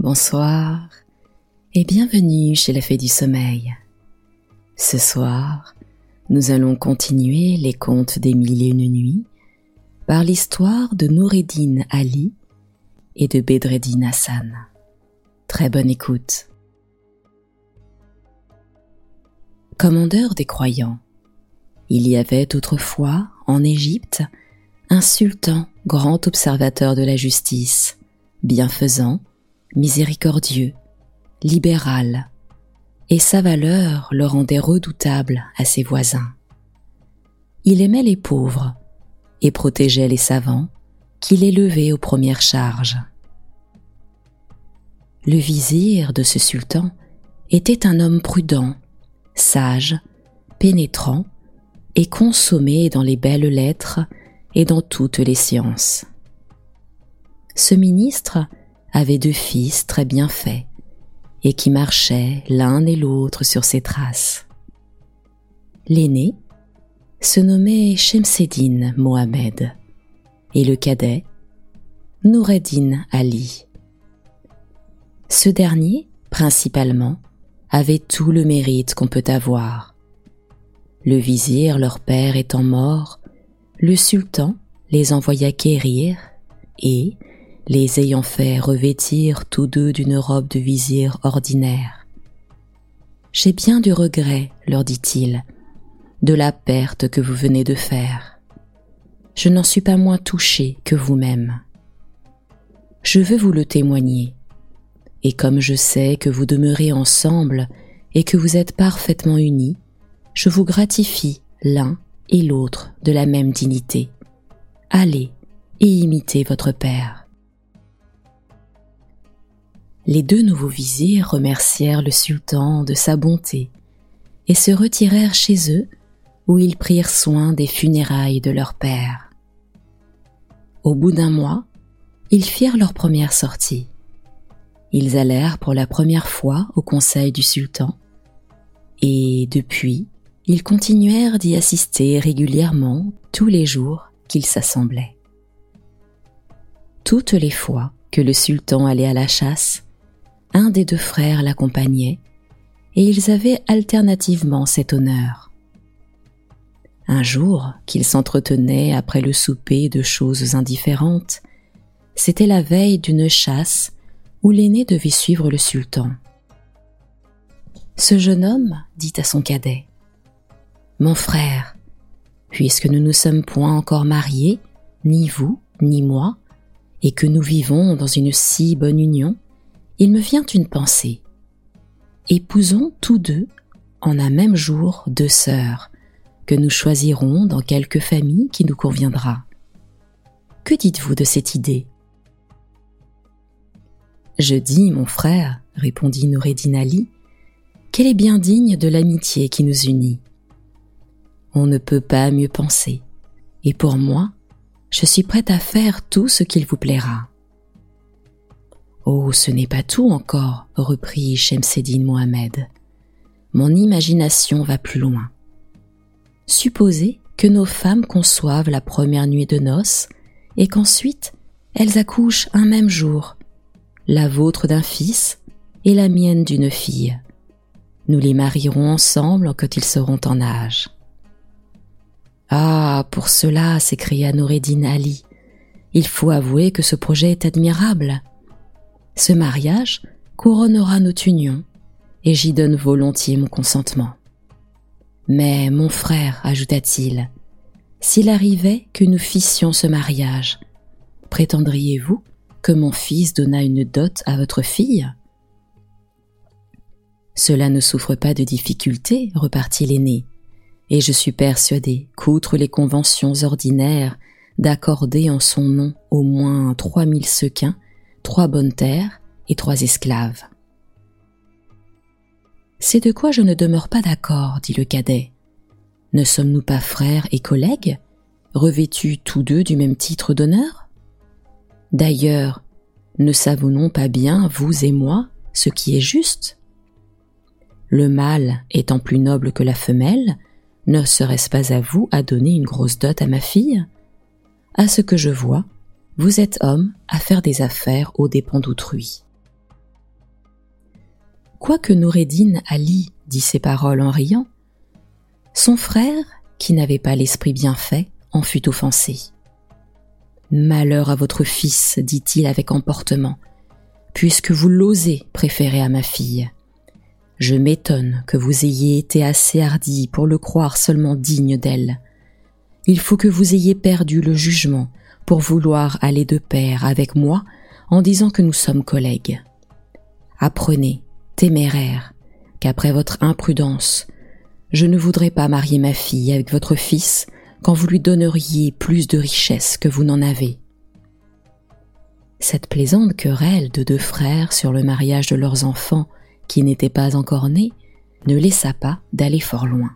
bonsoir et bienvenue chez la Fée du Sommeil. Ce soir, nous allons continuer les contes des mille et une nuits par l'histoire de Noureddin Ali et de Bedreddin Hassan. Très bonne écoute. Commandeur des croyants, il y avait autrefois, en Égypte, un sultan grand observateur de la justice, bienfaisant, miséricordieux, libéral, et sa valeur le rendait redoutable à ses voisins. Il aimait les pauvres et protégeait les savants qu'il élevait aux premières charges. Le vizir de ce sultan était un homme prudent, sage, pénétrant et consommé dans les belles lettres et dans toutes les sciences. Ce ministre avait deux fils très bien faits et qui marchaient l'un et l'autre sur ses traces. L'aîné se nommait Shemseddin Mohamed et le cadet Noureddin Ali. Ce dernier, principalement, avait tout le mérite qu'on peut avoir. Le vizir, leur père étant mort, le sultan les envoya quérir et, les ayant fait revêtir tous deux d'une robe de vizir ordinaire. J'ai bien du regret, leur dit-il, de la perte que vous venez de faire. Je n'en suis pas moins touché que vous-même. Je veux vous le témoigner, et comme je sais que vous demeurez ensemble et que vous êtes parfaitement unis, je vous gratifie l'un et l'autre de la même dignité. Allez et imitez votre Père. Les deux nouveaux vizirs remercièrent le sultan de sa bonté et se retirèrent chez eux où ils prirent soin des funérailles de leur père. Au bout d'un mois, ils firent leur première sortie. Ils allèrent pour la première fois au conseil du sultan et depuis, ils continuèrent d'y assister régulièrement tous les jours qu'ils s'assemblaient. Toutes les fois que le sultan allait à la chasse, un des deux frères l'accompagnait, et ils avaient alternativement cet honneur. Un jour qu'ils s'entretenaient après le souper de choses indifférentes, c'était la veille d'une chasse où l'aîné devait suivre le sultan. Ce jeune homme dit à son cadet Mon frère, puisque nous ne sommes point encore mariés, ni vous, ni moi, et que nous vivons dans une si bonne union, il me vient une pensée. Épousons tous deux, en un même jour, deux sœurs, que nous choisirons dans quelque famille qui nous conviendra. Que dites-vous de cette idée? Je dis, mon frère, répondit Noureddin Ali, qu'elle est bien digne de l'amitié qui nous unit. On ne peut pas mieux penser, et pour moi, je suis prête à faire tout ce qu'il vous plaira. Oh, ce n'est pas tout encore, reprit Shemseddin Mohamed. Mon imagination va plus loin. Supposez que nos femmes conçoivent la première nuit de noces et qu'ensuite elles accouchent un même jour, la vôtre d'un fils et la mienne d'une fille. Nous les marierons ensemble quand ils seront en âge. Ah, pour cela, s'écria Noureddin Ali, il faut avouer que ce projet est admirable. Ce mariage couronnera notre union, et j'y donne volontiers mon consentement. Mais mon frère, ajouta-t-il, s'il arrivait que nous fissions ce mariage, prétendriez-vous que mon fils donnât une dot à votre fille? Cela ne souffre pas de difficultés, repartit l'aîné, et je suis persuadé qu'outre les conventions ordinaires d'accorder en son nom au moins trois mille sequins, trois bonnes terres et trois esclaves. C'est de quoi je ne demeure pas d'accord, dit le cadet. Ne sommes-nous pas frères et collègues, revêtus tous deux du même titre d'honneur? D'ailleurs, ne savons-nous pas bien, vous et moi, ce qui est juste? Le mâle étant plus noble que la femelle, ne serait-ce pas à vous à donner une grosse dot à ma fille? À ce que je vois, vous êtes homme à faire des affaires aux dépens d'autrui. Quoique Noureddin Ali dit ces paroles en riant, son frère, qui n'avait pas l'esprit bien fait, en fut offensé. Malheur à votre fils, dit-il avec emportement, puisque vous l'osez préférer à ma fille. Je m'étonne que vous ayez été assez hardi pour le croire seulement digne d'elle. Il faut que vous ayez perdu le jugement pour vouloir aller de pair avec moi en disant que nous sommes collègues. Apprenez, téméraire, qu'après votre imprudence, je ne voudrais pas marier ma fille avec votre fils quand vous lui donneriez plus de richesses que vous n'en avez. Cette plaisante querelle de deux frères sur le mariage de leurs enfants qui n'étaient pas encore nés ne laissa pas d'aller fort loin.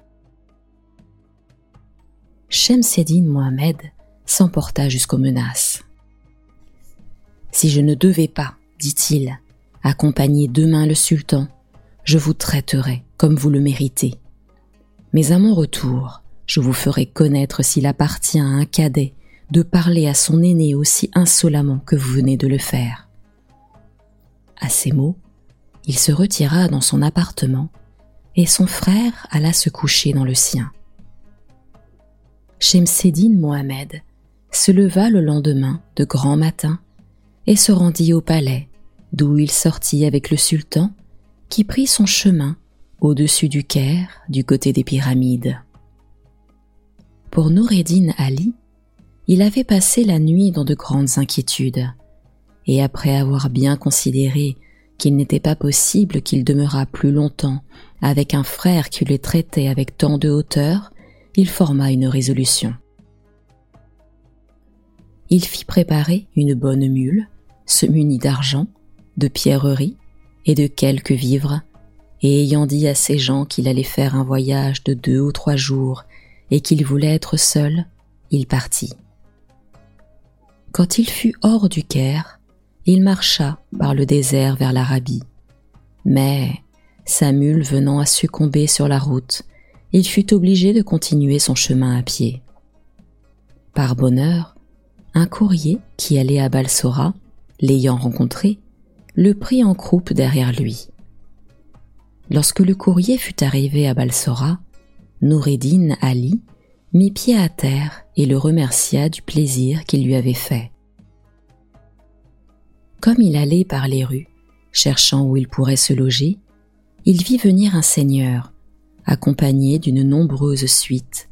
Shemseddin Mohamed s'emporta jusqu'aux menaces. Si je ne devais pas, dit-il, accompagner demain le sultan, je vous traiterai comme vous le méritez. Mais à mon retour, je vous ferai connaître s'il appartient à un cadet de parler à son aîné aussi insolemment que vous venez de le faire. À ces mots, il se retira dans son appartement et son frère alla se coucher dans le sien. Shemseddin Mohamed se leva le lendemain de grand matin et se rendit au palais, d'où il sortit avec le sultan, qui prit son chemin au-dessus du Caire, du côté des pyramides. Pour Noureddin Ali, il avait passé la nuit dans de grandes inquiétudes, et après avoir bien considéré qu'il n'était pas possible qu'il demeurât plus longtemps avec un frère qui le traitait avec tant de hauteur, il forma une résolution. Il fit préparer une bonne mule, se munit d'argent, de pierreries et de quelques vivres, et ayant dit à ses gens qu'il allait faire un voyage de deux ou trois jours et qu'il voulait être seul, il partit. Quand il fut hors du Caire, il marcha par le désert vers l'Arabie. Mais, sa mule venant à succomber sur la route, il fut obligé de continuer son chemin à pied. Par bonheur, un courrier qui allait à Balsora, l'ayant rencontré, le prit en croupe derrière lui. Lorsque le courrier fut arrivé à Balsora, Noureddin Ali mit pied à terre et le remercia du plaisir qu'il lui avait fait. Comme il allait par les rues, cherchant où il pourrait se loger, il vit venir un seigneur, accompagné d'une nombreuse suite,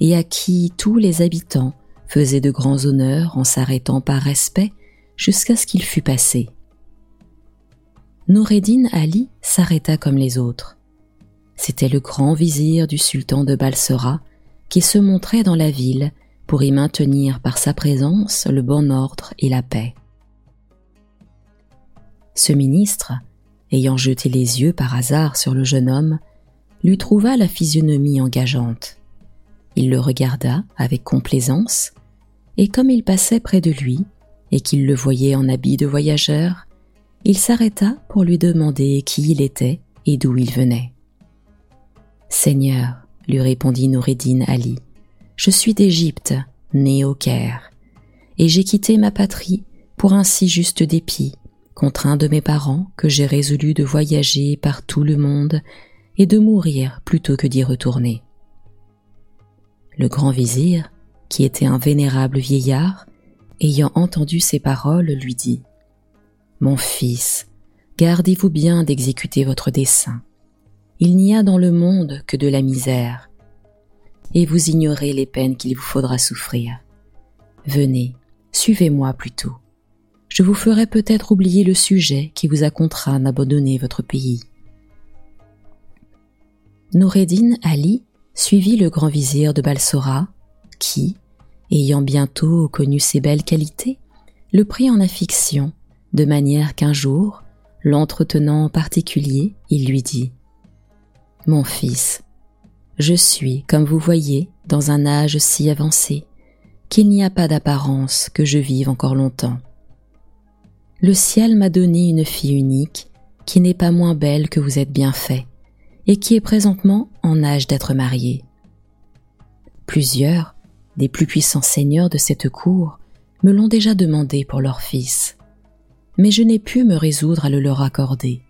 et à qui tous les habitants faisaient de grands honneurs en s'arrêtant par respect jusqu'à ce qu'il fût passé. Noureddin Ali s'arrêta comme les autres. C'était le grand vizir du sultan de Balsora qui se montrait dans la ville pour y maintenir par sa présence le bon ordre et la paix. Ce ministre, ayant jeté les yeux par hasard sur le jeune homme, lui trouva la physionomie engageante. Il le regarda avec complaisance, et comme il passait près de lui, et qu'il le voyait en habit de voyageur, il s'arrêta pour lui demander qui il était et d'où il venait. Seigneur, lui répondit Noureddin Ali, je suis d'Égypte, né au Caire, et j'ai quitté ma patrie pour un si juste dépit, contraint de mes parents que j'ai résolu de voyager par tout le monde et de mourir plutôt que d'y retourner. Le grand vizir, qui était un vénérable vieillard, ayant entendu ces paroles, lui dit Mon fils, gardez-vous bien d'exécuter votre dessein. Il n'y a dans le monde que de la misère, et vous ignorez les peines qu'il vous faudra souffrir. Venez, suivez-moi plutôt. Je vous ferai peut-être oublier le sujet qui vous a contraint d'abandonner votre pays. Noureddin Ali suivit le grand vizir de Balsora, qui, ayant bientôt connu ses belles qualités, le prit en affection, de manière qu'un jour, l'entretenant en particulier, il lui dit Mon fils, je suis, comme vous voyez, dans un âge si avancé, qu'il n'y a pas d'apparence que je vive encore longtemps. Le ciel m'a donné une fille unique, qui n'est pas moins belle que vous êtes bien fait, et qui est présentement en âge d'être mariée. Plusieurs, des plus puissants seigneurs de cette cour me l'ont déjà demandé pour leur fils, mais je n'ai pu me résoudre à le leur accorder.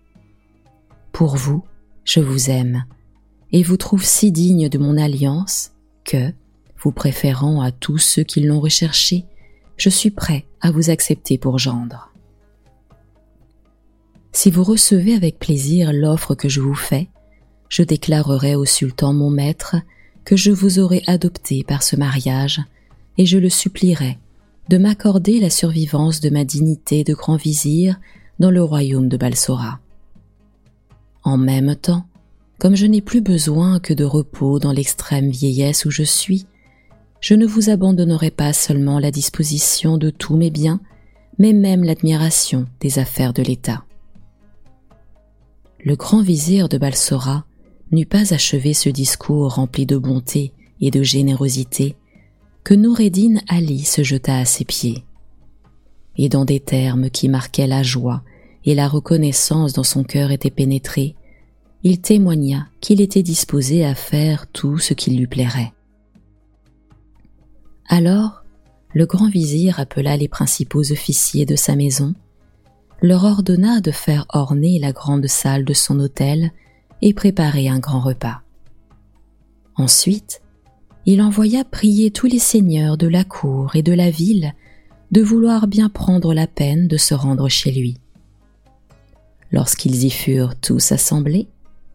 Pour vous, je vous aime, et vous trouve si digne de mon alliance que, vous préférant à tous ceux qui l'ont recherché, je suis prêt à vous accepter pour gendre. Si vous recevez avec plaisir l'offre que je vous fais, je déclarerai au sultan mon maître que je vous aurai adopté par ce mariage, et je le supplierai de m'accorder la survivance de ma dignité de grand vizir dans le royaume de Balsora. En même temps, comme je n'ai plus besoin que de repos dans l'extrême vieillesse où je suis, je ne vous abandonnerai pas seulement la disposition de tous mes biens, mais même l'admiration des affaires de l'État. Le grand vizir de Balsora n'eut pas achevé ce discours rempli de bonté et de générosité que Noureddin Ali se jeta à ses pieds. Et dans des termes qui marquaient la joie et la reconnaissance dont son cœur était pénétré, il témoigna qu'il était disposé à faire tout ce qui lui plairait. Alors, le grand vizir appela les principaux officiers de sa maison, leur ordonna de faire orner la grande salle de son hôtel et préparer un grand repas. Ensuite, il envoya prier tous les seigneurs de la cour et de la ville de vouloir bien prendre la peine de se rendre chez lui. Lorsqu'ils y furent tous assemblés,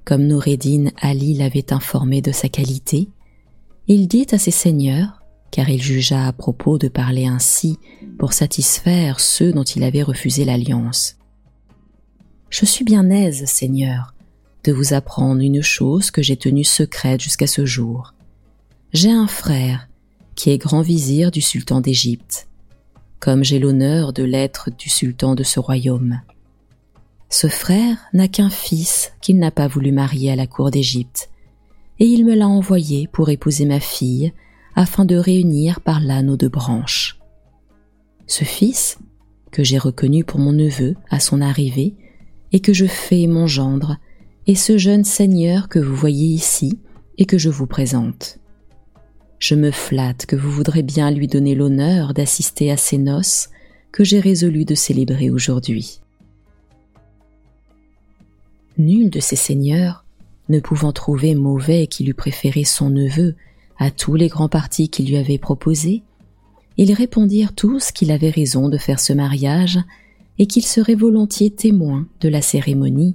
comme Noureddin Ali l'avait informé de sa qualité, il dit à ses seigneurs, car il jugea à propos de parler ainsi pour satisfaire ceux dont il avait refusé l'alliance. Je suis bien aise, Seigneur, de vous apprendre une chose que j'ai tenue secrète jusqu'à ce jour. J'ai un frère qui est grand vizir du sultan d'Égypte, comme j'ai l'honneur de l'être du sultan de ce royaume. Ce frère n'a qu'un fils qu'il n'a pas voulu marier à la cour d'Égypte, et il me l'a envoyé pour épouser ma fille, afin de réunir par là nos deux branches. Ce fils, que j'ai reconnu pour mon neveu à son arrivée, et que je fais mon gendre, est ce jeune seigneur que vous voyez ici et que je vous présente. Je me flatte que vous voudrez bien lui donner l'honneur d'assister à ces noces que j'ai résolu de célébrer aujourd'hui. Nul de ces seigneurs, ne pouvant trouver mauvais qu'il eût préféré son neveu à tous les grands partis qu'il lui avait proposés, ils répondirent tous qu'il avait raison de faire ce mariage et qu'il serait volontiers témoin de la cérémonie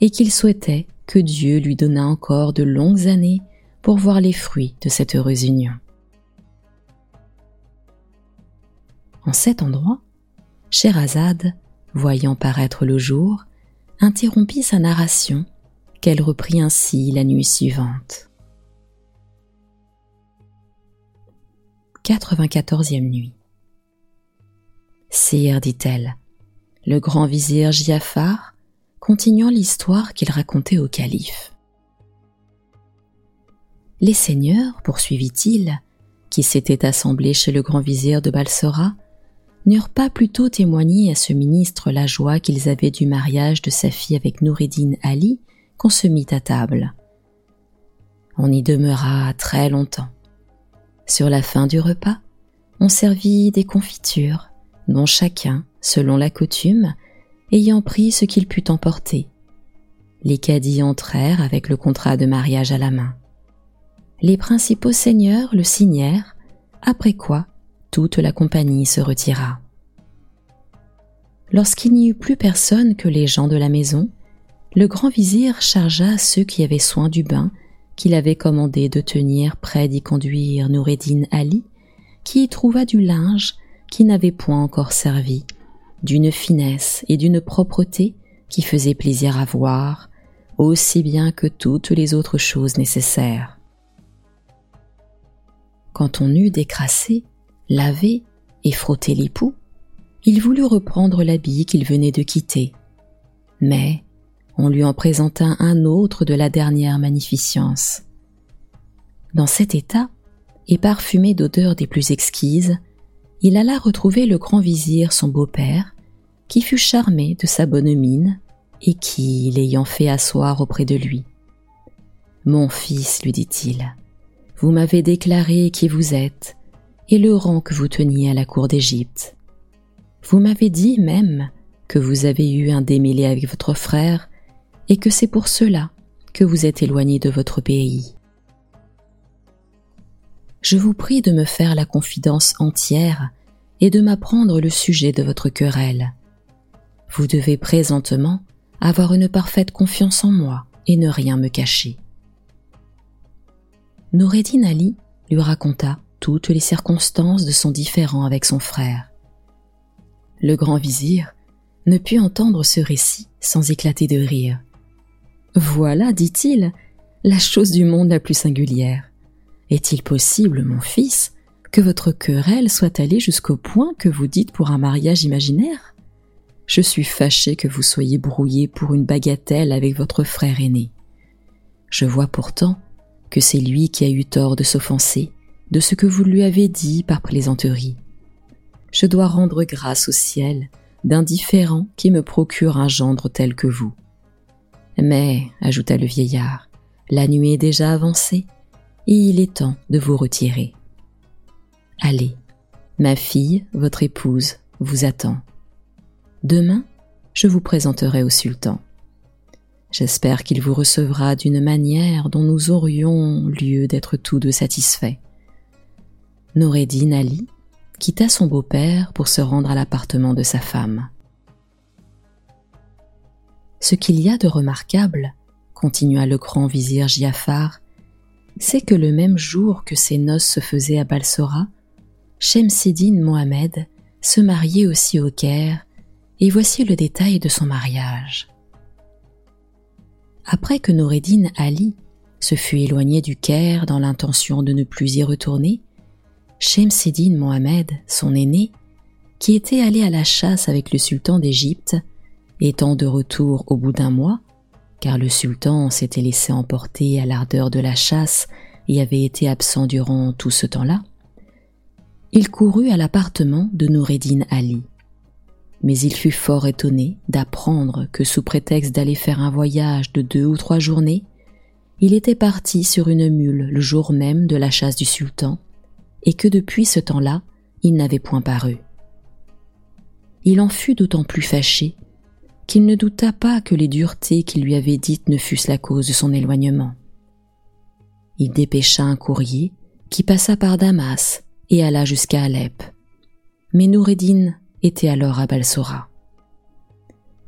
et qu'il souhaitait que Dieu lui donnât encore de longues années pour voir les fruits de cette heureuse union. En cet endroit, Sherazade, voyant paraître le jour, interrompit sa narration, qu'elle reprit ainsi la nuit suivante. 94e nuit. Sire, dit-elle, le grand vizir Giafar continuant l'histoire qu'il racontait au calife. Les seigneurs, poursuivit-il, qui s'étaient assemblés chez le grand vizir de Balsora, n'eurent pas plutôt témoigné à ce ministre la joie qu'ils avaient du mariage de sa fille avec Noureddin Ali qu'on se mit à table. On y demeura très longtemps. Sur la fin du repas, on servit des confitures, dont chacun, selon la coutume, ayant pris ce qu'il put emporter. Les cadis entrèrent avec le contrat de mariage à la main. Les principaux seigneurs le signèrent, après quoi toute la compagnie se retira. Lorsqu'il n'y eut plus personne que les gens de la maison, le grand vizir chargea ceux qui avaient soin du bain qu'il avait commandé de tenir près d'y conduire Noureddin Ali, qui y trouva du linge qui n'avait point encore servi, d'une finesse et d'une propreté qui faisait plaisir à voir, aussi bien que toutes les autres choses nécessaires. Quand on eut décrassé, lavé et frotté l'époux, il voulut reprendre l'habit qu'il venait de quitter. Mais on lui en présenta un autre de la dernière magnificence. Dans cet état, et parfumé d'odeurs des plus exquises, il alla retrouver le grand vizir son beau-père, qui fut charmé de sa bonne mine, et qui, l'ayant fait asseoir auprès de lui. Mon fils, lui dit-il, vous m'avez déclaré qui vous êtes, et le rang que vous teniez à la cour d'Égypte. Vous m'avez dit même que vous avez eu un démêlé avec votre frère, et que c'est pour cela que vous êtes éloigné de votre pays. Je vous prie de me faire la confidence entière et de m'apprendre le sujet de votre querelle. Vous devez présentement avoir une parfaite confiance en moi et ne rien me cacher. Noureddin Ali lui raconta toutes les circonstances de son différend avec son frère. Le grand vizir ne put entendre ce récit sans éclater de rire. Voilà, dit-il, la chose du monde la plus singulière. Est-il possible, mon fils, que votre querelle soit allée jusqu'au point que vous dites pour un mariage imaginaire? Je suis fâché que vous soyez brouillé pour une bagatelle avec votre frère aîné. Je vois pourtant que c'est lui qui a eu tort de s'offenser de ce que vous lui avez dit par plaisanterie. Je dois rendre grâce au ciel d'un différent qui me procure un gendre tel que vous. Mais, ajouta le vieillard, la nuit est déjà avancée, il est temps de vous retirer. Allez, ma fille, votre épouse, vous attend. Demain, je vous présenterai au sultan. J'espère qu'il vous recevra d'une manière dont nous aurions lieu d'être tous deux satisfaits. Noureddin Ali quitta son beau-père pour se rendre à l'appartement de sa femme. Ce qu'il y a de remarquable, continua le grand vizir Giafar, c'est que le même jour que ses noces se faisaient à Balsora, Shemseddin Mohamed se mariait aussi au Caire, et voici le détail de son mariage. Après que Noureddin Ali se fut éloigné du Caire dans l'intention de ne plus y retourner, Shemseddin Mohamed, son aîné, qui était allé à la chasse avec le sultan d'Égypte, étant de retour au bout d'un mois, car le sultan s'était laissé emporter à l'ardeur de la chasse et avait été absent durant tout ce temps-là, il courut à l'appartement de Noureddin Ali. Mais il fut fort étonné d'apprendre que sous prétexte d'aller faire un voyage de deux ou trois journées, il était parti sur une mule le jour même de la chasse du sultan et que depuis ce temps-là, il n'avait point paru. Il en fut d'autant plus fâché qu'il ne douta pas que les duretés qu'il lui avait dites ne fussent la cause de son éloignement. Il dépêcha un courrier qui passa par Damas et alla jusqu'à Alep. Mais Noureddin était alors à Balsora.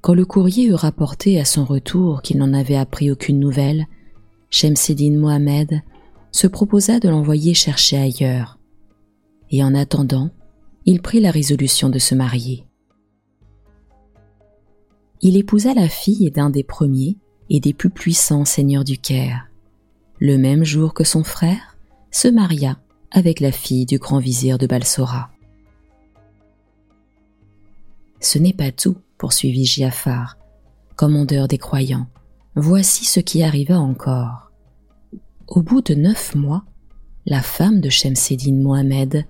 Quand le courrier eut rapporté à son retour qu'il n'en avait appris aucune nouvelle, Shemseddin Mohamed se proposa de l'envoyer chercher ailleurs, et en attendant, il prit la résolution de se marier. Il épousa la fille d'un des premiers et des plus puissants seigneurs du Caire. Le même jour que son frère, se maria avec la fille du grand vizir de Balsora. Ce n'est pas tout, poursuivit Giafar, commandeur des croyants. Voici ce qui arriva encore. Au bout de neuf mois, la femme de Shemseddin Mohamed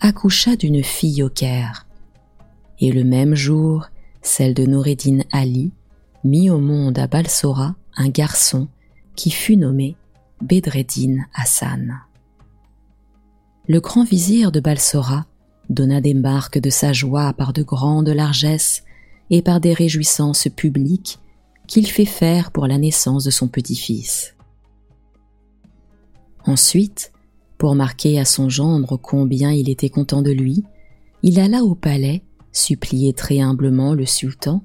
accoucha d'une fille au Caire. Et le même jour, celle de Noureddin Ali mit au monde à Balsora un garçon qui fut nommé Bedreddin Hassan. Le grand vizir de Balsora donna des marques de sa joie par de grandes largesses et par des réjouissances publiques qu'il fait faire pour la naissance de son petit-fils. Ensuite, pour marquer à son gendre combien il était content de lui, il alla au palais supplier très humblement le sultan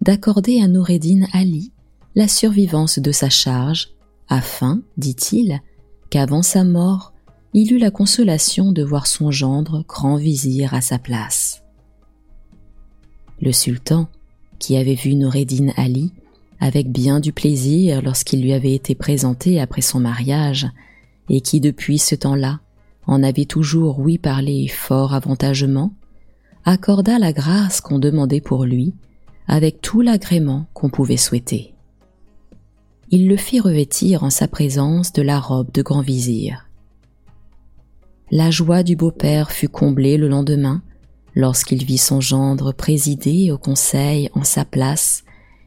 d'accorder à Noureddin Ali la survivance de sa charge, afin, dit-il, qu'avant sa mort, il eût la consolation de voir son gendre grand vizir à sa place. Le sultan, qui avait vu Noureddin Ali avec bien du plaisir lorsqu'il lui avait été présenté après son mariage, et qui depuis ce temps-là en avait toujours oui parlé fort avantagement, accorda la grâce qu'on demandait pour lui avec tout l'agrément qu'on pouvait souhaiter. Il le fit revêtir en sa présence de la robe de grand vizir. La joie du beau-père fut comblée le lendemain lorsqu'il vit son gendre présider au conseil en sa place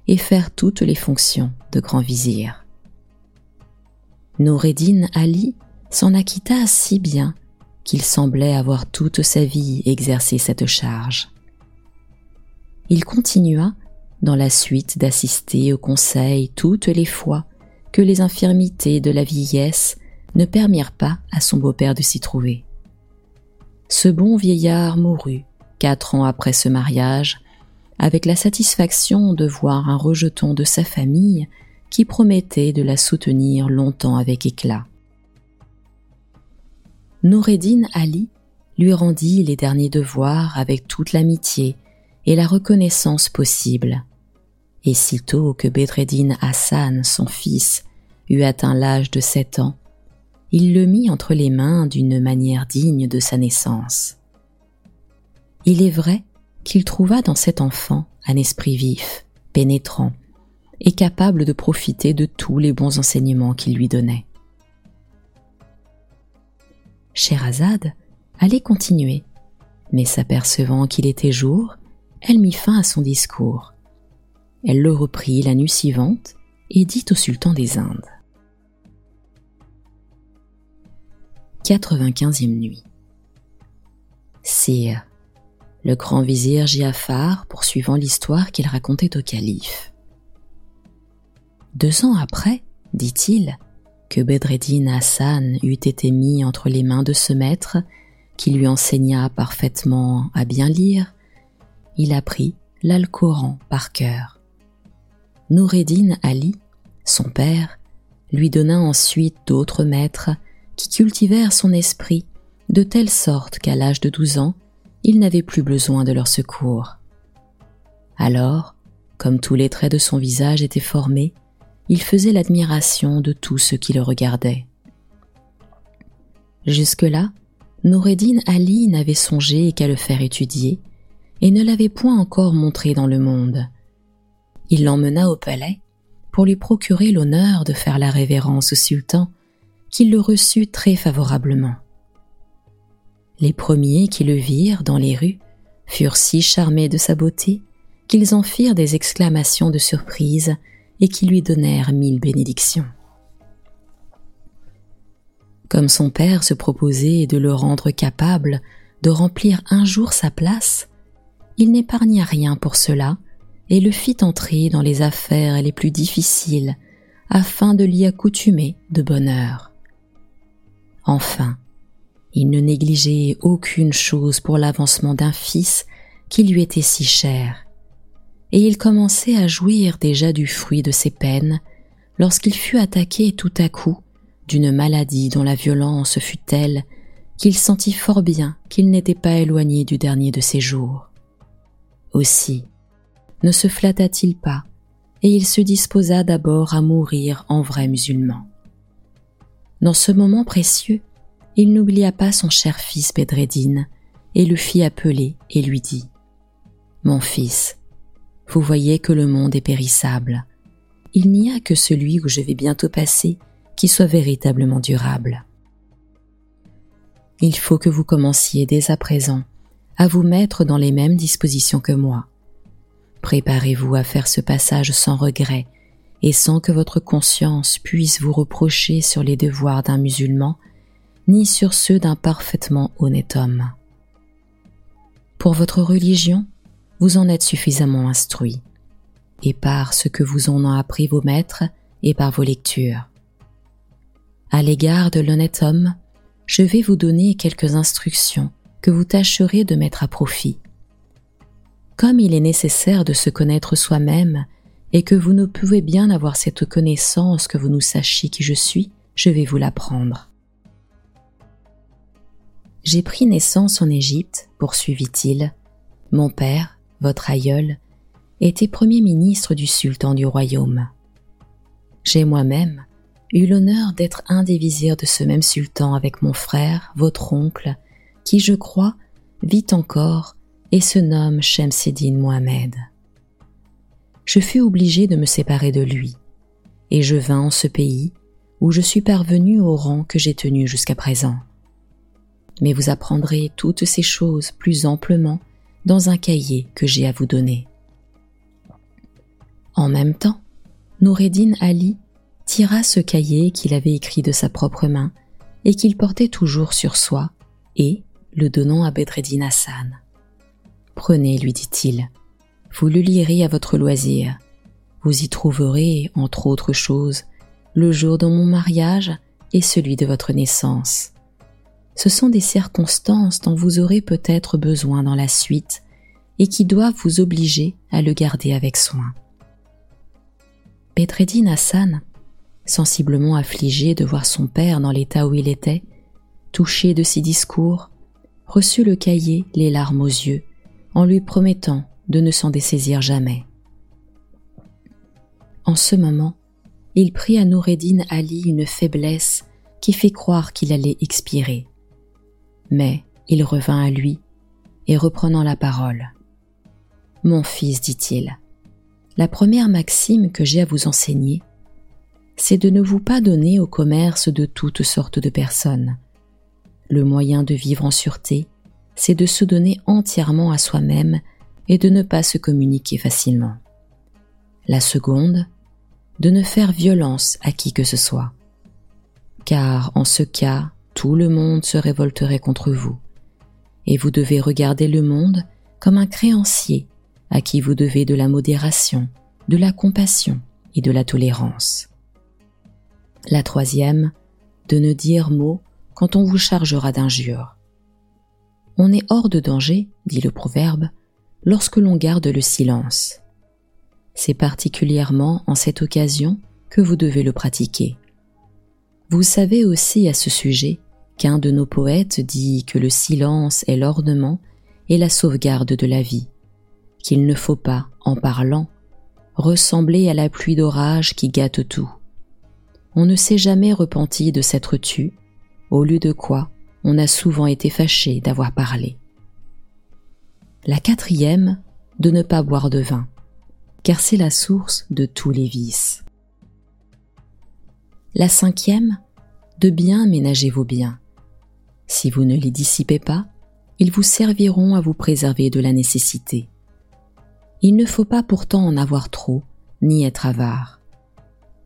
et faire toutes les fonctions de grand vizir. Noureddin Ali s'en acquitta si bien qu'il semblait avoir toute sa vie exercé cette charge. Il continua dans la suite d'assister au conseil toutes les fois que les infirmités de la vieillesse ne permirent pas à son beau-père de s'y trouver. Ce bon vieillard mourut quatre ans après ce mariage, avec la satisfaction de voir un rejeton de sa famille qui promettait de la soutenir longtemps avec éclat. Noureddin Ali lui rendit les derniers devoirs avec toute l'amitié et la reconnaissance possible. Et sitôt que Bedreddin Hassan, son fils, eut atteint l'âge de sept ans, il le mit entre les mains d'une manière digne de sa naissance. Il est vrai qu'il trouva dans cet enfant un esprit vif, pénétrant, et capable de profiter de tous les bons enseignements qu'il lui donnait. Scheherazade allait continuer, mais s'apercevant qu'il était jour, elle mit fin à son discours. Elle le reprit la nuit suivante et dit au sultan des Indes. 95e nuit. Sire, le grand vizir Giafar poursuivant l'histoire qu'il racontait au calife. Deux ans après, dit-il, que Bedreddin Hassan eût été mis entre les mains de ce maître, qui lui enseigna parfaitement à bien lire, il apprit l'Alcoran par cœur. Noureddin Ali, son père, lui donna ensuite d'autres maîtres qui cultivèrent son esprit de telle sorte qu'à l'âge de douze ans, il n'avait plus besoin de leur secours. Alors, comme tous les traits de son visage étaient formés, il faisait l'admiration de tous ceux qui le regardaient. Jusque-là, Noureddin Ali n'avait songé qu'à le faire étudier et ne l'avait point encore montré dans le monde. Il l'emmena au palais pour lui procurer l'honneur de faire la révérence au sultan qu'il le reçut très favorablement. Les premiers qui le virent dans les rues furent si charmés de sa beauté qu'ils en firent des exclamations de surprise et qui lui donnèrent mille bénédictions. Comme son père se proposait de le rendre capable de remplir un jour sa place, il n'épargna rien pour cela et le fit entrer dans les affaires les plus difficiles afin de l'y accoutumer de bonne heure. Enfin, il ne négligeait aucune chose pour l'avancement d'un fils qui lui était si cher, et il commençait à jouir déjà du fruit de ses peines lorsqu'il fut attaqué tout à coup d'une maladie dont la violence fut telle qu'il sentit fort bien qu'il n'était pas éloigné du dernier de ses jours. Aussi, ne se flatta-t-il pas, et il se disposa d'abord à mourir en vrai musulman. Dans ce moment précieux, il n'oublia pas son cher fils Bedreddin et le fit appeler et lui dit Mon fils, vous voyez que le monde est périssable. Il n'y a que celui où je vais bientôt passer qui soit véritablement durable. Il faut que vous commenciez dès à présent à vous mettre dans les mêmes dispositions que moi. Préparez-vous à faire ce passage sans regret et sans que votre conscience puisse vous reprocher sur les devoirs d'un musulman, ni sur ceux d'un parfaitement honnête homme. Pour votre religion, vous en êtes suffisamment instruit, et par ce que vous en ont appris vos maîtres et par vos lectures. À l'égard de l'honnête homme, je vais vous donner quelques instructions que vous tâcherez de mettre à profit. Comme il est nécessaire de se connaître soi-même et que vous ne pouvez bien avoir cette connaissance que vous nous sachiez qui je suis, je vais vous l'apprendre. J'ai pris naissance en Égypte, poursuivit-il. Mon père, votre aïeul, était premier ministre du sultan du royaume. J'ai moi-même eu l'honneur d'être un des vizirs de ce même sultan avec mon frère, votre oncle, qui, je crois, vit encore et se nomme Shemseddin Mohamed je fus obligé de me séparer de lui, et je vins en ce pays où je suis parvenu au rang que j'ai tenu jusqu'à présent. Mais vous apprendrez toutes ces choses plus amplement dans un cahier que j'ai à vous donner. En même temps, Noureddin Ali tira ce cahier qu'il avait écrit de sa propre main et qu'il portait toujours sur soi, et, le donnant à Bedreddin Hassan. Prenez, lui dit-il, Vous le lirez à votre loisir. Vous y trouverez, entre autres choses, le jour de mon mariage et celui de votre naissance. Ce sont des circonstances dont vous aurez peut-être besoin dans la suite et qui doivent vous obliger à le garder avec soin. Bedreddin Hassan, sensiblement affligé de voir son père dans l'état où il était, touché de ses discours, reçut le cahier les larmes aux yeux, en lui promettant de ne s'en dessaisir jamais. En ce moment, il prit à Noureddin Ali une faiblesse qui fit croire qu'il allait expirer. Mais il revint à lui et reprenant la parole. Mon fils, dit-il, la première maxime que j'ai à vous enseigner, c'est de ne vous pas donner au commerce de toutes sortes de personnes. Le moyen de vivre en sûreté, c'est de se donner entièrement à soi-même et de ne pas se communiquer facilement. La seconde, de ne faire violence à qui que ce soit. Car en ce cas, tout le monde se révolterait contre vous, et vous devez regarder le monde comme un créancier à qui vous devez de la modération, de la compassion et de la tolérance. La troisième, de ne dire mot quand on vous chargera d'injures. On est hors de danger, dit le proverbe, lorsque l'on garde le silence. C'est particulièrement en cette occasion que vous devez le pratiquer. Vous savez aussi à ce sujet qu'un de nos poètes dit que le silence est l'ornement et la sauvegarde de la vie, qu'il ne faut pas, en parlant, ressembler à la pluie d'orage qui gâte tout. On ne s'est jamais repenti de s'être tu, au lieu de quoi on a souvent été fâché d'avoir parlé. La quatrième, de ne pas boire de vin, car c'est la source de tous les vices. La cinquième, de bien ménager vos biens. Si vous ne les dissipez pas, ils vous serviront à vous préserver de la nécessité. Il ne faut pas pourtant en avoir trop, ni être avare.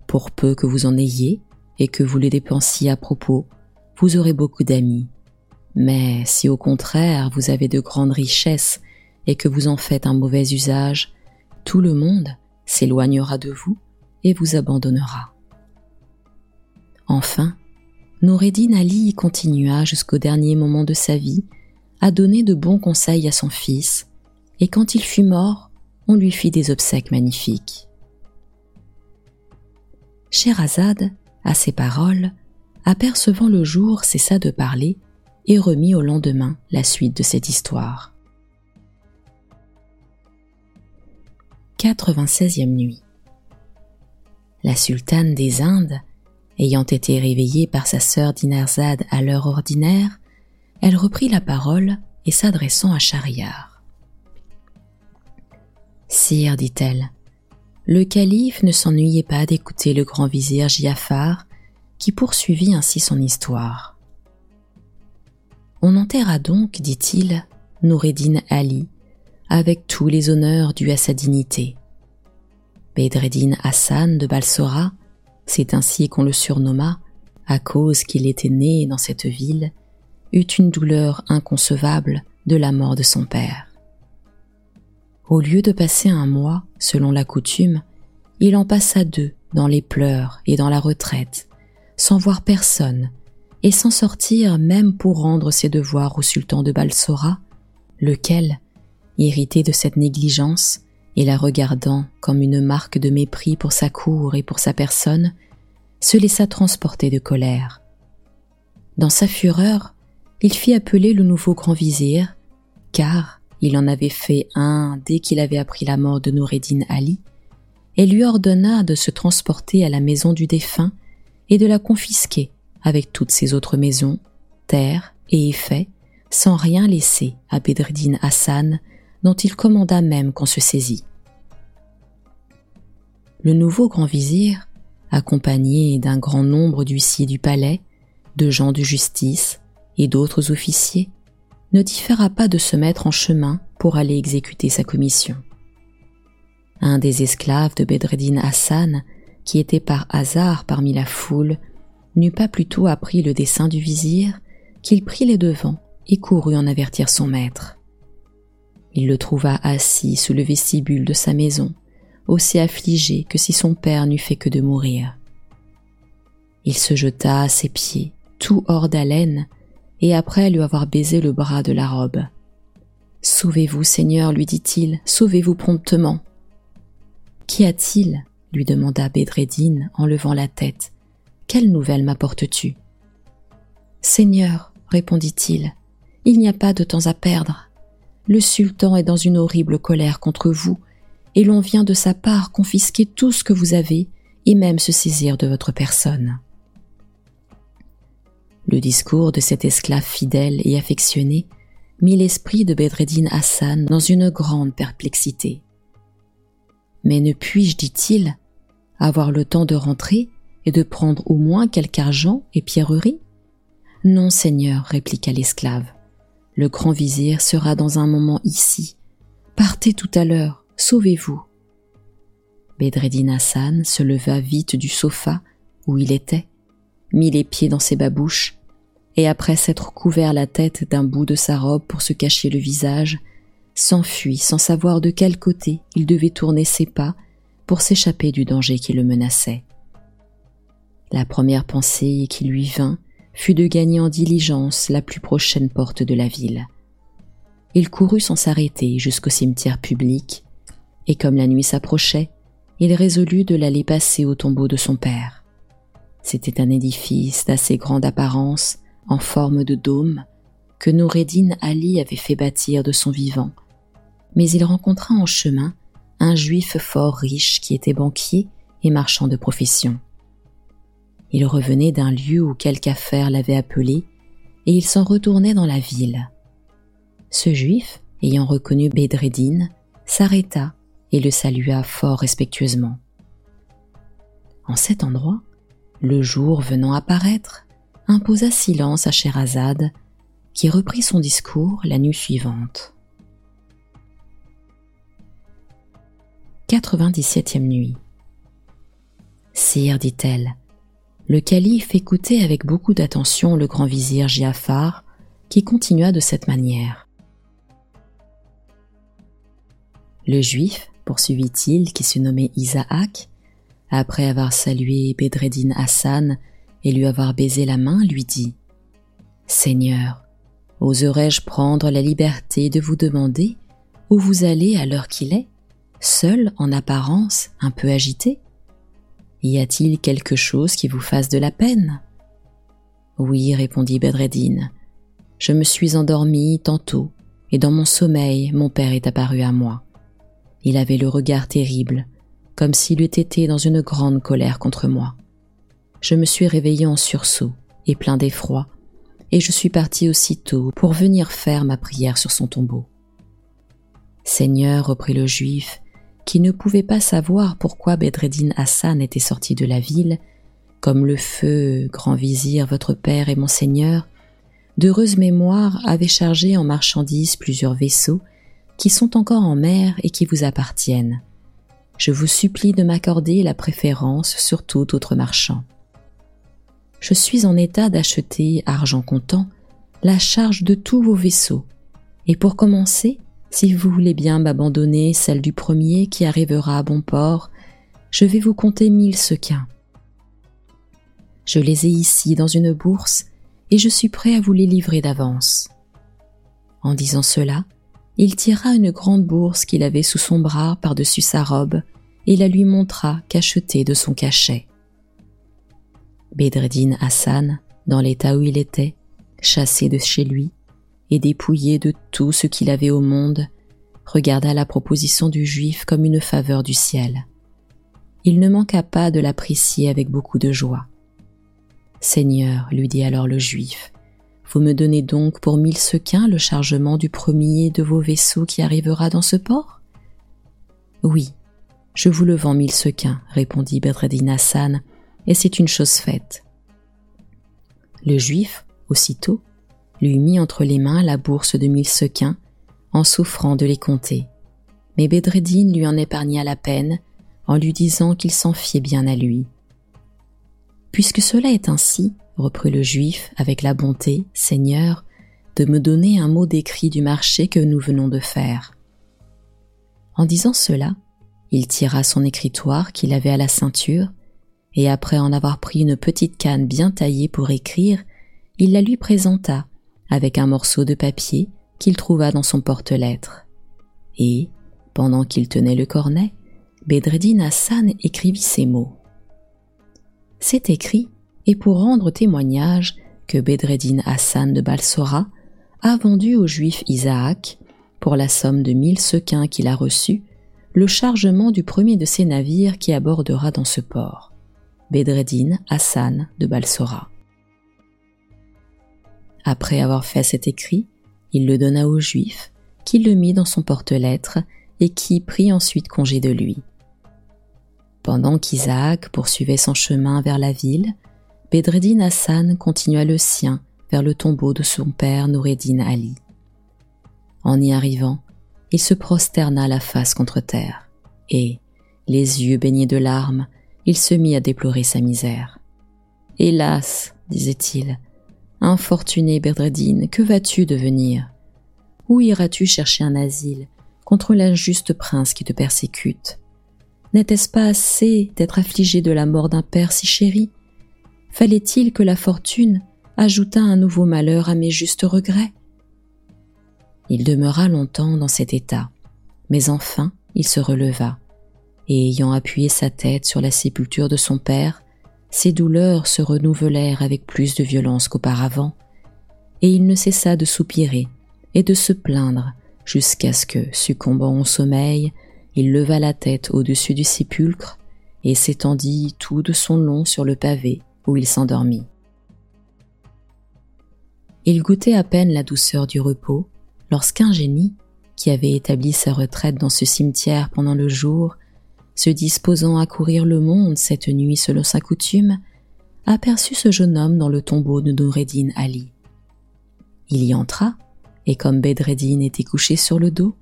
Pour peu que vous en ayez et que vous les dépensiez à propos, vous aurez beaucoup d'amis. Mais si au contraire vous avez de grandes richesses et que vous en faites un mauvais usage, tout le monde s'éloignera de vous et vous abandonnera. Enfin, Noureddin Ali continua jusqu'au dernier moment de sa vie à donner de bons conseils à son fils, et quand il fut mort, on lui fit des obsèques magnifiques. Scheherazade, à ces paroles, apercevant le jour, cessa de parler et remit au lendemain la suite de cette histoire. 96e nuit. La sultane des Indes, ayant été réveillée par sa sœur Dinarzade à l'heure ordinaire, elle reprit la parole et s'adressant à Schahriar. Sire, dit-elle, le calife ne s'ennuyait pas d'écouter le grand vizir Giafar, qui poursuivit ainsi son histoire. On enterra donc, dit-il, Noureddin Ali, avec tous les honneurs dus à sa dignité. Bedreddin Hassan de Balsora, c'est ainsi qu'on le surnomma, à cause qu'il était né dans cette ville, eut une douleur inconcevable de la mort de son père. Au lieu de passer un mois, selon la coutume, il en passa deux dans les pleurs et dans la retraite, sans voir personne, et sans sortir même pour rendre ses devoirs au sultan de Balsora, lequel, irrité de cette négligence, et la regardant comme une marque de mépris pour sa cour et pour sa personne, se laissa transporter de colère. Dans sa fureur, il fit appeler le nouveau grand vizir, car il en avait fait un dès qu'il avait appris la mort de Noureddin Ali, et lui ordonna de se transporter à la maison du défunt et de la confisquer avec toutes ses autres maisons, terres et effets, sans rien laisser à Bedreddin Hassan, dont il commanda même qu'on se saisit. Le nouveau grand vizir, accompagné d'un grand nombre d'huissiers du palais, de gens de justice et d'autres officiers, ne différa pas de se mettre en chemin pour aller exécuter sa commission. Un des esclaves de Bedreddin Hassan, qui était par hasard parmi la foule, n'eut pas plutôt appris le dessein du vizir qu'il prit les devants et courut en avertir son maître. Il le trouva assis sous le vestibule de sa maison, aussi affligé que si son père n'eût fait que de mourir. Il se jeta à ses pieds, tout hors d'haleine, et après lui avoir baisé le bras de la robe. Sauvez-vous, Seigneur, lui dit-il, sauvez-vous promptement. Qu'y a-t-il? lui demanda Bedreddin en levant la tête. Quelle nouvelle m'apportes-tu Seigneur, répondit-il, il n'y a pas de temps à perdre. Le sultan est dans une horrible colère contre vous, et l'on vient de sa part confisquer tout ce que vous avez, et même se saisir de votre personne. Le discours de cet esclave fidèle et affectionné mit l'esprit de Bedreddin Hassan dans une grande perplexité. Mais ne puis-je, dit-il, avoir le temps de rentrer et de prendre au moins quelque argent et pierreries? Non, Seigneur, répliqua l'esclave. Le grand vizir sera dans un moment ici. Partez tout à l'heure, sauvez-vous. Bedreddin Hassan se leva vite du sofa où il était, mit les pieds dans ses babouches, et après s'être couvert la tête d'un bout de sa robe pour se cacher le visage, s'enfuit sans savoir de quel côté il devait tourner ses pas pour s'échapper du danger qui le menaçait. La première pensée qui lui vint fut de gagner en diligence la plus prochaine porte de la ville. Il courut sans s'arrêter jusqu'au cimetière public, et comme la nuit s'approchait, il résolut de l'aller passer au tombeau de son père. C'était un édifice d'assez grande apparence, en forme de dôme, que Noureddin Ali avait fait bâtir de son vivant, mais il rencontra en chemin un juif fort riche qui était banquier et marchand de profession. Il revenait d'un lieu où quelque affaire l'avait appelé, et il s'en retournait dans la ville. Ce juif, ayant reconnu Bedreddin, s'arrêta et le salua fort respectueusement. En cet endroit, le jour venant apparaître, imposa silence à Scheherazade, qui reprit son discours la nuit suivante. 97e nuit. Sire, dit-elle, le calife écoutait avec beaucoup d'attention le grand vizir Giafar, qui continua de cette manière. Le juif, poursuivit-il, qui se nommait Isaac, après avoir salué Bedreddin Hassan et lui avoir baisé la main, lui dit Seigneur, oserais-je prendre la liberté de vous demander où vous allez à l'heure qu'il est, seul en apparence, un peu agité? Y a-t-il quelque chose qui vous fasse de la peine? Oui, répondit Bedreddin. Je me suis endormi tantôt, et dans mon sommeil mon père est apparu à moi. Il avait le regard terrible, comme s'il eût été dans une grande colère contre moi je me suis réveillé en sursaut et plein d'effroi, et je suis parti aussitôt pour venir faire ma prière sur son tombeau. Seigneur, reprit le juif, qui ne pouvait pas savoir pourquoi Bedreddin Hassan était sorti de la ville, comme le feu, grand vizir, votre père et mon seigneur, d'heureuse mémoire avait chargé en marchandises plusieurs vaisseaux qui sont encore en mer et qui vous appartiennent. Je vous supplie de m'accorder la préférence sur tout autre marchand je suis en état d'acheter, argent comptant, la charge de tous vos vaisseaux. Et pour commencer, si vous voulez bien m'abandonner celle du premier qui arrivera à bon port, je vais vous compter mille sequins. Je les ai ici dans une bourse et je suis prêt à vous les livrer d'avance. En disant cela, il tira une grande bourse qu'il avait sous son bras par-dessus sa robe et la lui montra cachetée de son cachet. Bedreddin Hassan, dans l'état où il était, chassé de chez lui et dépouillé de tout ce qu'il avait au monde, regarda la proposition du juif comme une faveur du ciel. Il ne manqua pas de l'apprécier avec beaucoup de joie. Seigneur, lui dit alors le juif, vous me donnez donc pour mille sequins le chargement du premier de vos vaisseaux qui arrivera dans ce port? Oui, je vous le vends mille sequins, répondit Bedreddin Hassan et c'est une chose faite. Le juif, aussitôt, lui mit entre les mains la bourse de mille sequins, en souffrant de les compter. Mais Bedreddin lui en épargna la peine, en lui disant qu'il s'en fiait bien à lui. Puisque cela est ainsi, reprit le juif avec la bonté, Seigneur, de me donner un mot d'écrit du marché que nous venons de faire. En disant cela, il tira son écritoire qu'il avait à la ceinture, et après en avoir pris une petite canne bien taillée pour écrire, il la lui présenta avec un morceau de papier qu'il trouva dans son porte-lettres. Et, pendant qu'il tenait le cornet, Bedreddin Hassan écrivit ces mots. C'est écrit, et pour rendre témoignage que Bedreddin Hassan de Balsora a vendu au juif Isaac, pour la somme de mille sequins qu'il a reçus, le chargement du premier de ses navires qui abordera dans ce port, Bedreddin Hassan de Balsora. Après avoir fait cet écrit, il le donna au juif, qui le mit dans son porte-lettres et qui prit ensuite congé de lui. Pendant qu'Isaac poursuivait son chemin vers la ville, Bedreddin Hassan continua le sien vers le tombeau de son père Noureddin Ali. En y arrivant, il se prosterna la face contre terre, et, les yeux baignés de larmes, il se mit à déplorer sa misère. Hélas, disait-il, infortuné Bedreddin, que vas-tu devenir? Où iras-tu chercher un asile contre l'injuste prince qui te persécute? N'était-ce pas assez d'être affligé de la mort d'un père si chéri? Fallait-il que la fortune ajoutât un nouveau malheur à mes justes regrets? Il demeura longtemps dans cet état, mais enfin il se releva, et ayant appuyé sa tête sur la sépulture de son père, ses douleurs se renouvelèrent avec plus de violence qu'auparavant, et il ne cessa de soupirer et de se plaindre jusqu'à ce que, succombant au sommeil, il leva la tête au-dessus du sépulcre et s'étendit tout de son long sur le pavé où il s'endormit. Il goûtait à peine la douceur du repos lorsqu'un génie, qui avait établi sa retraite dans ce cimetière pendant le jour, se disposant à courir le monde cette nuit selon sa coutume, aperçut ce jeune homme dans le tombeau de Noureddin Ali. Il y entra, et comme Bedreddin était couché sur le dos,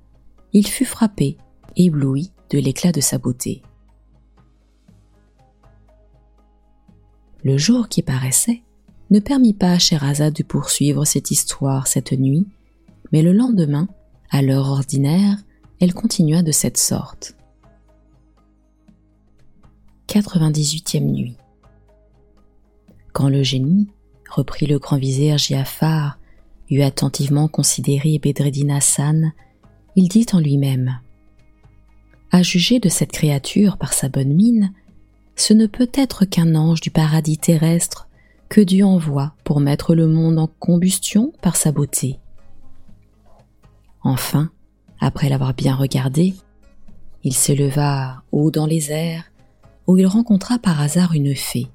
il fut frappé, ébloui de l'éclat de sa beauté. Le jour qui paraissait ne permit pas à Sherazade de poursuivre cette histoire cette nuit, mais le lendemain, à l'heure ordinaire, elle continua de cette sorte. 98e nuit. Quand le génie, reprit le grand vizir Giafar, eut attentivement considéré Bedreddin Hassan, il dit en lui-même À juger de cette créature par sa bonne mine, ce ne peut être qu'un ange du paradis terrestre que Dieu envoie pour mettre le monde en combustion par sa beauté. Enfin, après l'avoir bien regardé, il se leva haut dans les airs, où il rencontra par hasard une fée.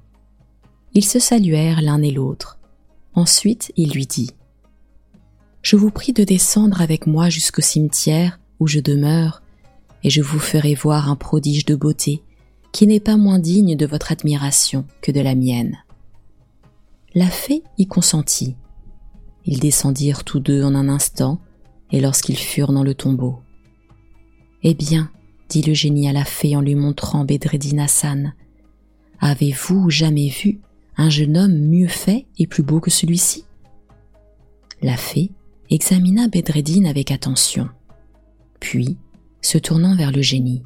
Ils se saluèrent l'un et l'autre. Ensuite, il lui dit Je vous prie de descendre avec moi jusqu'au cimetière où je demeure, et je vous ferai voir un prodige de beauté qui n'est pas moins digne de votre admiration que de la mienne. La fée y consentit. Ils descendirent tous deux en un instant, et lorsqu'ils furent dans le tombeau. Eh bien, dit le génie à la fée en lui montrant Bedreddin Hassan, avez-vous jamais vu un jeune homme mieux fait et plus beau que celui-ci? La fée examina Bedreddin avec attention, puis, se tournant vers le génie,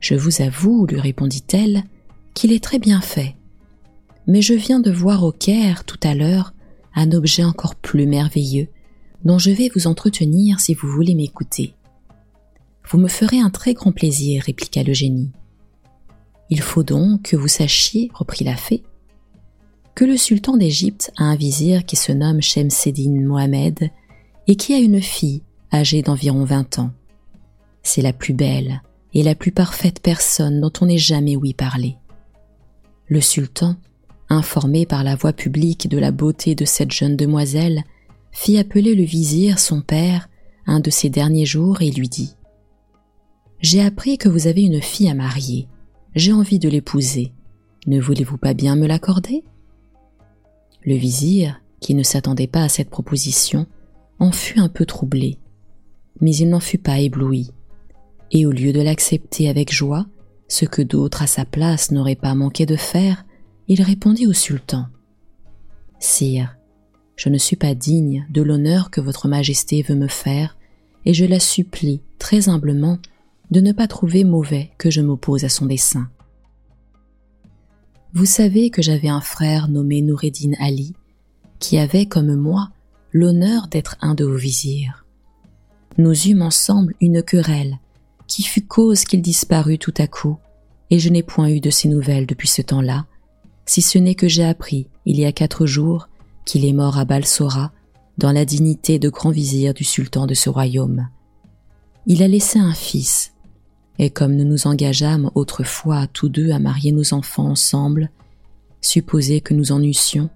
Je vous avoue, lui répondit-elle, qu'il est très bien fait, mais je viens de voir au Caire tout à l'heure un objet encore plus merveilleux dont je vais vous entretenir si vous voulez m'écouter. Vous me ferez un très grand plaisir, répliqua le génie. Il faut donc que vous sachiez, reprit la fée, que le sultan d'Égypte a un vizir qui se nomme Shemseddin Mohamed et qui a une fille âgée d'environ vingt ans. C'est la plus belle et la plus parfaite personne dont on ait jamais ouï parler. Le sultan, informé par la voix publique de la beauté de cette jeune demoiselle, fit appeler le vizir, son père, un de ces derniers jours et lui dit J'ai appris que vous avez une fille à marier. J'ai envie de l'épouser. Ne voulez-vous pas bien me l'accorder? Le vizir, qui ne s'attendait pas à cette proposition, en fut un peu troublé, mais il n'en fut pas ébloui, et au lieu de l'accepter avec joie, ce que d'autres à sa place n'auraient pas manqué de faire, il répondit au sultan. Sire, je ne suis pas digne de l'honneur que votre majesté veut me faire, et je la supplie très humblement de ne pas trouver mauvais que je m'oppose à son dessein. Vous savez que j'avais un frère nommé Noureddin Ali, qui avait, comme moi, l'honneur d'être un de vos vizirs. Nous eûmes ensemble une querelle, qui fut cause qu'il disparut tout à coup, et je n'ai point eu de ses nouvelles depuis ce temps-là, si ce n'est que j'ai appris, il y a quatre jours, qu'il est mort à Balsora, dans la dignité de grand vizir du sultan de ce royaume. Il a laissé un fils, et comme nous nous engageâmes autrefois tous deux à marier nos enfants ensemble, supposé que nous en eussions,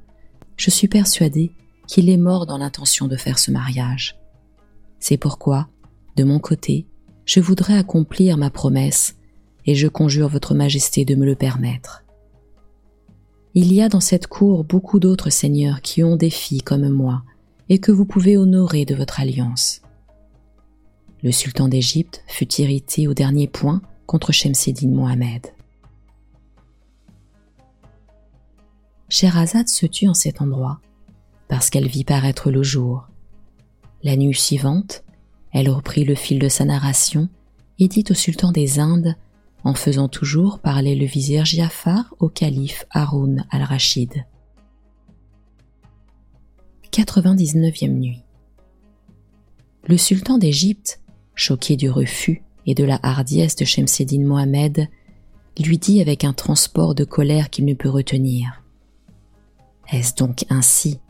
je suis persuadé qu'il est mort dans l'intention de faire ce mariage. C'est pourquoi, de mon côté, je voudrais accomplir ma promesse, et je conjure votre majesté de me le permettre. Il y a dans cette cour beaucoup d'autres seigneurs qui ont des filles comme moi, et que vous pouvez honorer de votre alliance. Le sultan d'Égypte fut irrité au dernier point contre Shemseddin Mohamed. Sherazade se tut en cet endroit, parce qu'elle vit paraître le jour. La nuit suivante, elle reprit le fil de sa narration et dit au sultan des Indes, en faisant toujours parler le vizir Giafar au calife Haroun al-Rachid. 99e nuit. Le sultan d'Égypte choqué du refus et de la hardiesse de Shemseddin Mohamed, lui dit avec un transport de colère qu'il ne peut retenir. Est-ce donc ainsi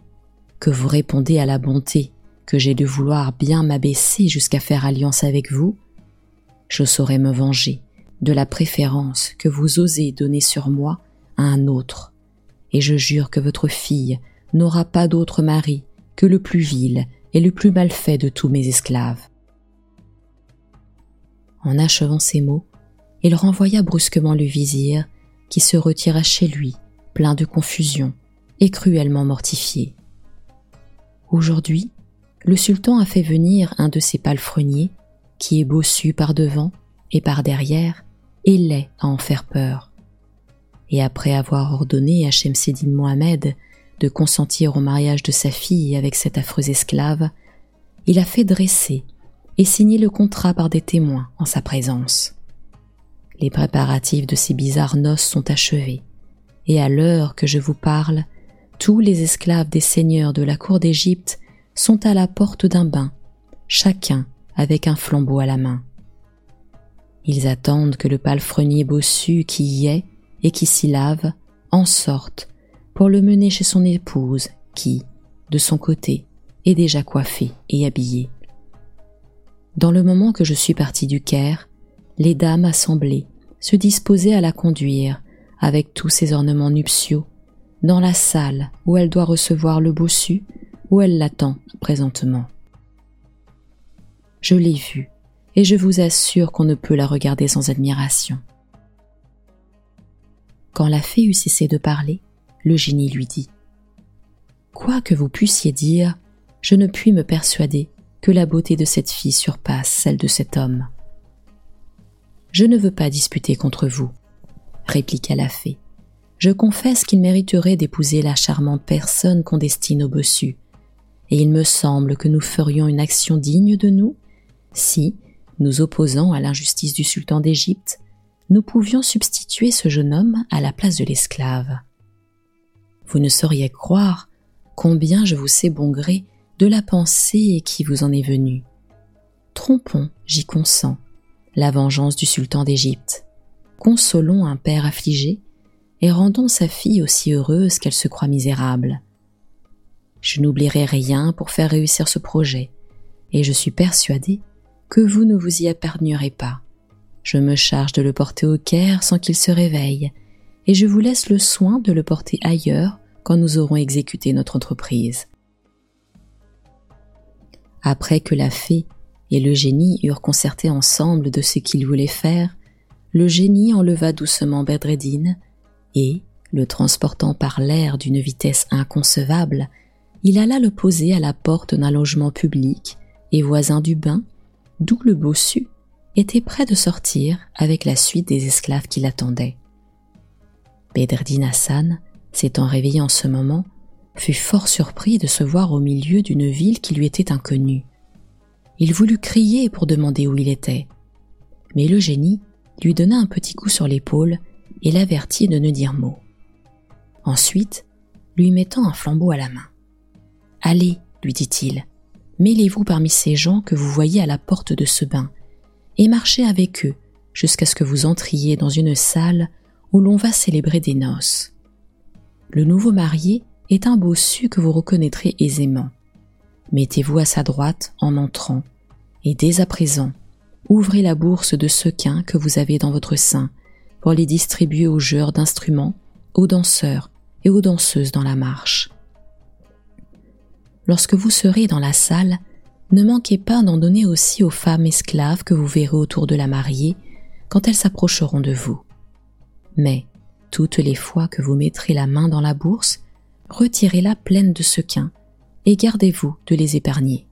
que vous répondez à la bonté que j'ai de vouloir bien m'abaisser jusqu'à faire alliance avec vous? Je saurais me venger de la préférence que vous osez donner sur moi à un autre, et je jure que votre fille n'aura pas d'autre mari que le plus vil et le plus mal fait de tous mes esclaves. En achevant ces mots, il renvoya brusquement le vizir, qui se retira chez lui, plein de confusion et cruellement mortifié. Aujourd'hui, le sultan a fait venir un de ses palefreniers, qui est bossu par devant et par derrière, et laid à en faire peur. Et après avoir ordonné à Shemseddin Mohamed de consentir au mariage de sa fille avec cet affreux esclave, il a fait dresser et signer le contrat par des témoins en sa présence. Les préparatifs de ces bizarres noces sont achevés, et à l'heure que je vous parle, tous les esclaves des seigneurs de la cour d'Égypte sont à la porte d'un bain, chacun avec un flambeau à la main. Ils attendent que le palefrenier bossu qui y est et qui s'y lave en sorte pour le mener chez son épouse qui, de son côté, est déjà coiffée et habillée. Dans le moment que je suis parti du Caire, les dames assemblées se disposaient à la conduire, avec tous ses ornements nuptiaux, dans la salle où elle doit recevoir le bossu, où elle l'attend présentement. Je l'ai vue, et je vous assure qu'on ne peut la regarder sans admiration. Quand la fée eut cessé de parler, le génie lui dit Quoi que vous puissiez dire, je ne puis me persuader que la beauté de cette fille surpasse celle de cet homme. Je ne veux pas disputer contre vous, répliqua la fée. Je confesse qu'il mériterait d'épouser la charmante personne qu'on destine au bossu, et il me semble que nous ferions une action digne de nous si, nous opposant à l'injustice du sultan d'Égypte, nous pouvions substituer ce jeune homme à la place de l'esclave. Vous ne sauriez croire combien je vous sais bon gré de la pensée qui vous en est venue. Trompons, j'y consens, la vengeance du sultan d'Égypte. Consolons un père affligé et rendons sa fille aussi heureuse qu'elle se croit misérable. Je n'oublierai rien pour faire réussir ce projet, et je suis persuadé que vous ne vous y épargnerez pas. Je me charge de le porter au Caire sans qu'il se réveille, et je vous laisse le soin de le porter ailleurs quand nous aurons exécuté notre entreprise. Après que la fée et le génie eurent concerté ensemble de ce qu'ils voulaient faire, le génie enleva doucement Bedreddin et, le transportant par l'air d'une vitesse inconcevable, il alla le poser à la porte d'un logement public et voisin du bain, d'où le bossu était prêt de sortir avec la suite des esclaves qui l'attendaient. Bedreddin Hassan, s'étant réveillé en ce moment, fut fort surpris de se voir au milieu d'une ville qui lui était inconnue. Il voulut crier pour demander où il était. Mais le génie lui donna un petit coup sur l'épaule et l'avertit de ne dire mot. Ensuite, lui mettant un flambeau à la main. Allez, lui dit-il, mêlez-vous parmi ces gens que vous voyez à la porte de ce bain, et marchez avec eux jusqu'à ce que vous entriez dans une salle où l'on va célébrer des noces. Le nouveau marié est un bossu que vous reconnaîtrez aisément. Mettez-vous à sa droite en entrant, et dès à présent, ouvrez la bourse de sequins que vous avez dans votre sein pour les distribuer aux joueurs d'instruments, aux danseurs et aux danseuses dans la marche. Lorsque vous serez dans la salle, ne manquez pas d'en donner aussi aux femmes esclaves que vous verrez autour de la mariée quand elles s'approcheront de vous. Mais, toutes les fois que vous mettrez la main dans la bourse, retirez-la pleine de sequins et gardez-vous de les épargner.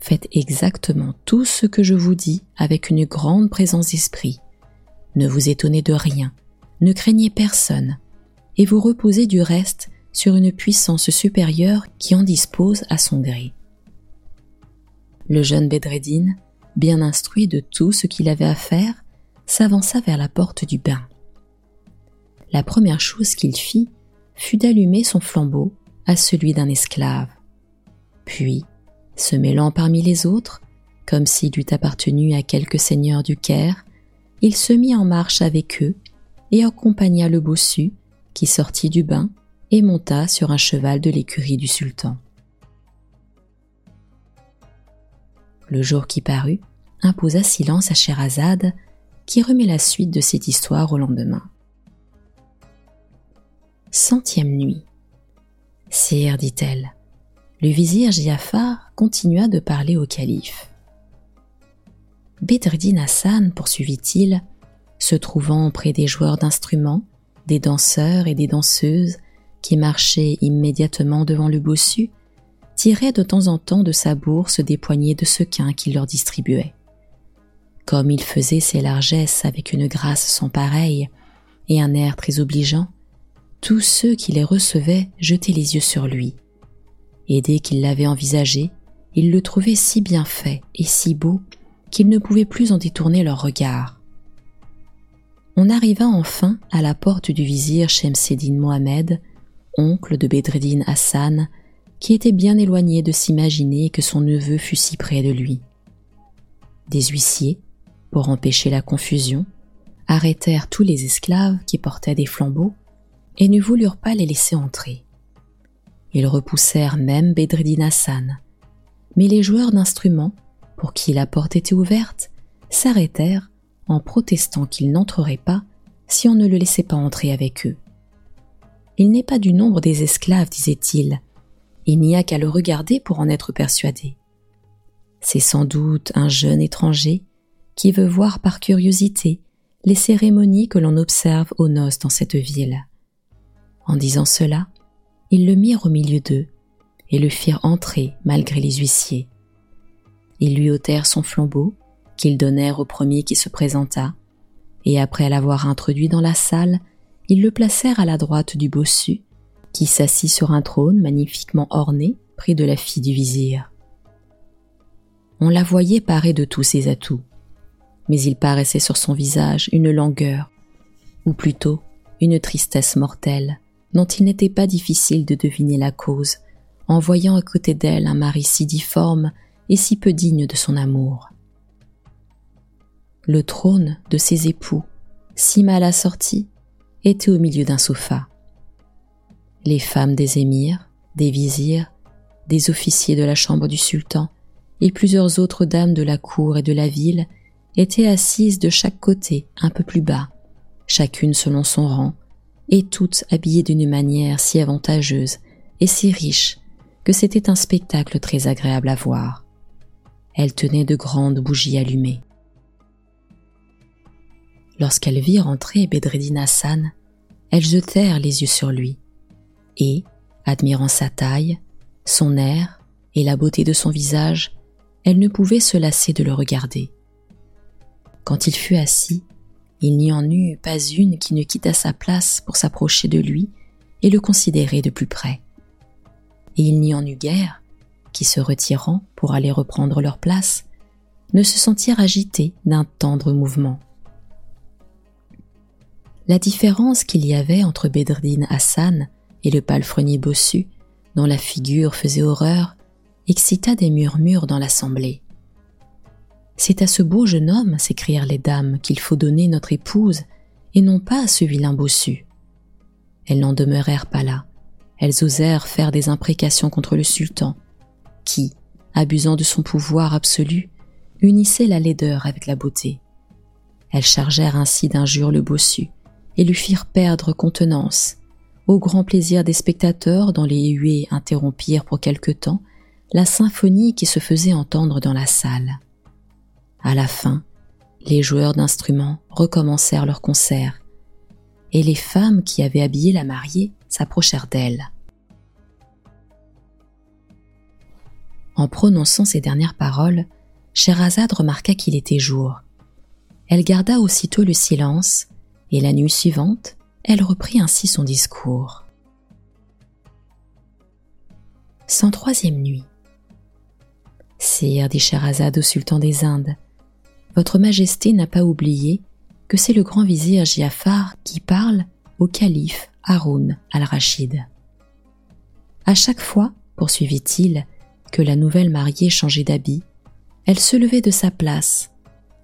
Faites exactement tout ce que je vous dis avec une grande présence d'esprit. Ne vous étonnez de rien, ne craignez personne, et vous reposez du reste sur une puissance supérieure qui en dispose à son gré. Le jeune Bedreddin, bien instruit de tout ce qu'il avait à faire, s'avança vers la porte du bain. La première chose qu'il fit fut d'allumer son flambeau à celui d'un esclave. Puis, se mêlant parmi les autres, comme s'il eût appartenu à quelque seigneur du Caire, il se mit en marche avec eux et accompagna le bossu qui sortit du bain et monta sur un cheval de l'écurie du sultan. Le jour qui parut imposa silence à Scheherazade, qui remet la suite de cette histoire au lendemain. Centième nuit. Sire, dit-elle, le vizir Giafar continua de parler au calife. Bedreddin Hassan, poursuivit-il, se trouvant auprès des joueurs d'instruments, des danseurs et des danseuses qui marchaient immédiatement devant le bossu, tirait de temps en temps de sa bourse des poignées de sequins qu'il leur distribuait. Comme il faisait ses largesses avec une grâce sans pareille et un air très obligeant, tous ceux qui les recevaient jetaient les yeux sur lui. Et dès qu'ils l'avaient envisagé, ils le trouvaient si bien fait et si beau qu'ils ne pouvaient plus en détourner leur regard. On arriva enfin à la porte du vizir Shemseddin Mohamed, oncle de Bedreddin Hassan, qui était bien éloigné de s'imaginer que son neveu fût si près de lui. Des huissiers, pour empêcher la confusion, arrêtèrent tous les esclaves qui portaient des flambeaux et ne voulurent pas les laisser entrer. Ils repoussèrent même Bedreddin Hassan, mais les joueurs d'instruments, pour qui la porte était ouverte, s'arrêtèrent en protestant qu'ils n'entreraient pas si on ne le laissait pas entrer avec eux. Il n'est pas du nombre des esclaves, disait-il, il n'y a qu'à le regarder pour en être persuadé. C'est sans doute un jeune étranger qui veut voir par curiosité les cérémonies que l'on observe aux noces dans cette ville. En disant cela, ils le mirent au milieu d'eux et le firent entrer malgré les huissiers. Ils lui ôtèrent son flambeau, qu'ils donnèrent au premier qui se présenta, et après l'avoir introduit dans la salle, ils le placèrent à la droite du bossu, qui s'assit sur un trône magnifiquement orné près de la fille du vizir. On la voyait parée de tous ses atouts, mais il paraissait sur son visage une langueur, ou plutôt une tristesse mortelle, dont il n'était pas difficile de deviner la cause, en voyant à côté d'elle un mari si difforme et si peu digne de son amour. Le trône de ses époux, si mal assorti, était au milieu d'un sofa. Les femmes des émirs, des vizirs, des officiers de la chambre du sultan et plusieurs autres dames de la cour et de la ville étaient assises de chaque côté un peu plus bas, chacune selon son rang, et toutes habillées d'une manière si avantageuse et si riche que c'était un spectacle très agréable à voir. Elles tenaient de grandes bougies allumées. Lorsqu'elles virent entrer Bedreddin Hassan, elles jetèrent les yeux sur lui, et, admirant sa taille, son air et la beauté de son visage, elles ne pouvaient se lasser de le regarder. Quand il fut assis, il n'y en eut pas une qui ne quitta sa place pour s'approcher de lui et le considérer de plus près. Et il n'y en eut guère qui se retirant pour aller reprendre leur place, ne se sentirent agités d'un tendre mouvement. La différence qu'il y avait entre Bedreddin Hassan et le palefrenier bossu, dont la figure faisait horreur, excita des murmures dans l'assemblée. C'est à ce beau jeune homme, s'écrièrent les dames, qu'il faut donner notre épouse, et non pas à ce vilain bossu. Elles n'en demeurèrent pas là. Elles osèrent faire des imprécations contre le sultan, qui, abusant de son pouvoir absolu, unissait la laideur avec la beauté. Elles chargèrent ainsi d'injures le bossu, et lui firent perdre contenance, au grand plaisir des spectateurs dont les huées interrompirent pour quelque temps la symphonie qui se faisait entendre dans la salle. À la fin, les joueurs d'instruments recommencèrent leur concert, et les femmes qui avaient habillé la mariée s'approchèrent d'elle. En prononçant ces dernières paroles, Sherazade remarqua qu'il était jour. Elle garda aussitôt le silence, et la nuit suivante, elle reprit ainsi son discours. Cent troisième nuit. Sire, dit Sherazade au sultan des Indes, votre Majesté n'a pas oublié que c'est le grand vizir Giafar qui parle au calife Haroun al-Rachid. À chaque fois, poursuivit-il, que la nouvelle mariée changeait d'habit, elle se levait de sa place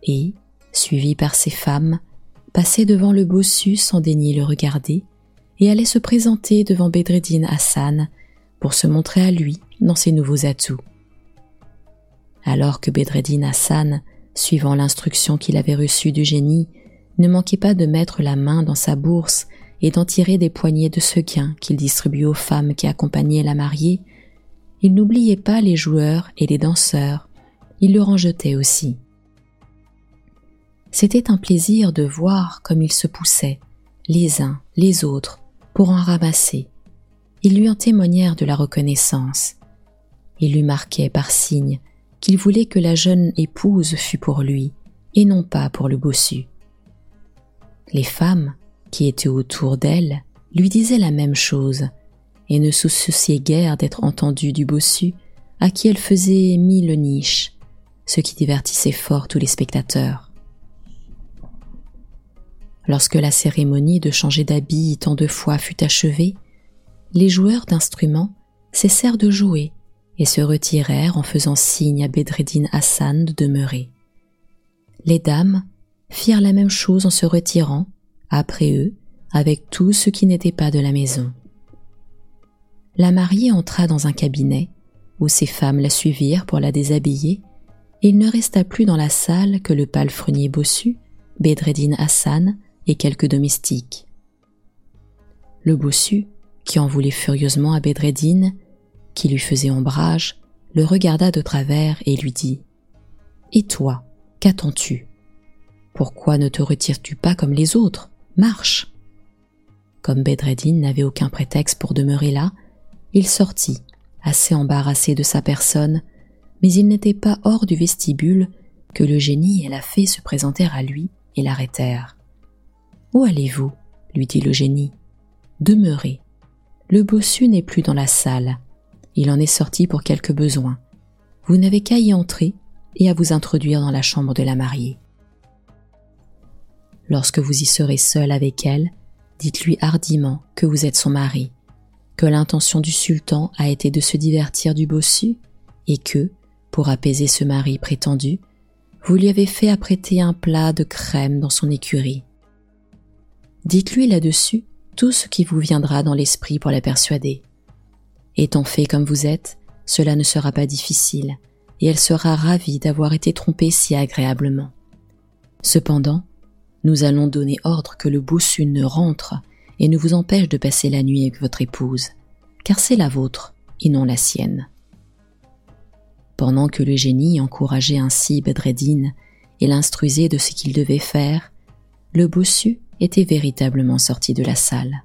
et, suivie par ses femmes, passait devant le bossu sans daigner le regarder et allait se présenter devant Bedreddin Hassan pour se montrer à lui dans ses nouveaux atouts. Alors que Bedreddin Hassan suivant l'instruction qu'il avait reçue du génie, ne manquait pas de mettre la main dans sa bourse et d'en tirer des poignées de sequins qu'il distribuait aux femmes qui accompagnaient la mariée, il n'oubliait pas les joueurs et les danseurs, il leur en jetait aussi. C'était un plaisir de voir comme ils se poussaient, les uns, les autres, pour en ramasser. Ils lui en témoignèrent de la reconnaissance. Ils lui marquaient par signe qu'il voulait que la jeune épouse fût pour lui, et non pas pour le bossu. Les femmes, qui étaient autour d'elle, lui disaient la même chose, et ne se souciaient guère d'être entendues du bossu, à qui elle faisait mille niches, ce qui divertissait fort tous les spectateurs. Lorsque la cérémonie de changer d'habit tant de fois fut achevée, les joueurs d'instruments cessèrent de jouer et se retirèrent en faisant signe à Bedreddin Hassan de demeurer. Les dames firent la même chose en se retirant, après eux, avec tout ce qui n'était pas de la maison. La mariée entra dans un cabinet, où ses femmes la suivirent pour la déshabiller, et il ne resta plus dans la salle que le palefrenier bossu, Bedreddin Hassan et quelques domestiques. Le bossu, qui en voulait furieusement à Bedreddin, qui lui faisait ombrage, le regarda de travers et lui dit Et toi, qu'attends-tu? Pourquoi ne te retires-tu pas comme les autres? Marche Comme Bedreddin n'avait aucun prétexte pour demeurer là, il sortit, assez embarrassé de sa personne, mais il n'était pas hors du vestibule que le génie et la fée se présentèrent à lui et l'arrêtèrent. Où allez-vous? lui dit le génie. Demeurez. Le bossu n'est plus dans la salle il en est sorti pour quelques besoins. Vous n'avez qu'à y entrer et à vous introduire dans la chambre de la mariée. Lorsque vous y serez seul avec elle, dites-lui hardiment que vous êtes son mari, que l'intention du sultan a été de se divertir du bossu et que, pour apaiser ce mari prétendu, vous lui avez fait apprêter un plat de crème dans son écurie. Dites-lui là-dessus tout ce qui vous viendra dans l'esprit pour la persuader. Étant fait comme vous êtes, cela ne sera pas difficile, et elle sera ravie d'avoir été trompée si agréablement. Cependant, nous allons donner ordre que le bossu ne rentre et ne vous empêche de passer la nuit avec votre épouse, car c'est la vôtre et non la sienne. Pendant que le génie encourageait ainsi Bedreddin et l'instruisait de ce qu'il devait faire, le bossu était véritablement sorti de la salle.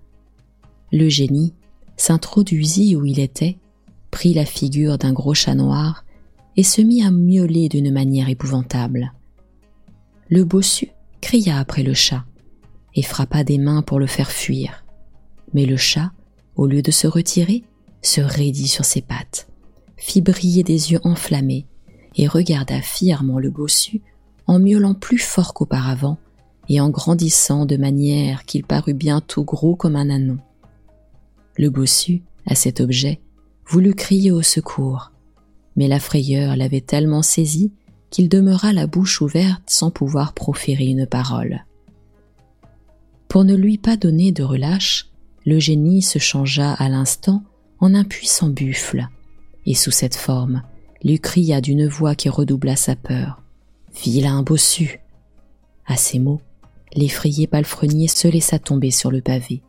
Le génie, s'introduisit où il était, prit la figure d'un gros chat noir et se mit à miauler d'une manière épouvantable. Le bossu cria après le chat et frappa des mains pour le faire fuir. Mais le chat, au lieu de se retirer, se raidit sur ses pattes, fit briller des yeux enflammés et regarda fièrement le bossu en miaulant plus fort qu'auparavant et en grandissant de manière qu'il parut bientôt gros comme un anon. Le bossu, à cet objet, voulut crier au secours, mais la frayeur l'avait tellement saisi qu'il demeura la bouche ouverte sans pouvoir proférer une parole. Pour ne lui pas donner de relâche, le génie se changea à l'instant en un puissant buffle, et sous cette forme, lui cria d'une voix qui redoubla sa peur. Vilain bossu. À ces mots, l'effrayé palefrenier se laissa tomber sur le pavé,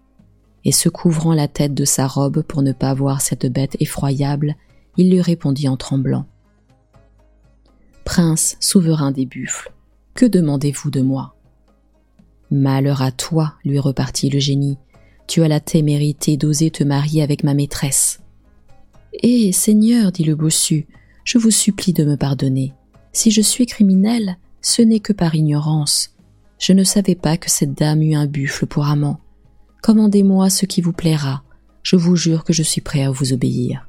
et se couvrant la tête de sa robe pour ne pas voir cette bête effroyable, il lui répondit en tremblant. Prince, souverain des buffles, que demandez-vous de moi? Malheur à toi, lui repartit le génie, tu as la témérité d'oser te marier avec ma maîtresse. Eh, Seigneur, dit le bossu, je vous supplie de me pardonner. Si je suis criminel, ce n'est que par ignorance. Je ne savais pas que cette dame eut un buffle pour amant. Commandez-moi ce qui vous plaira. Je vous jure que je suis prêt à vous obéir.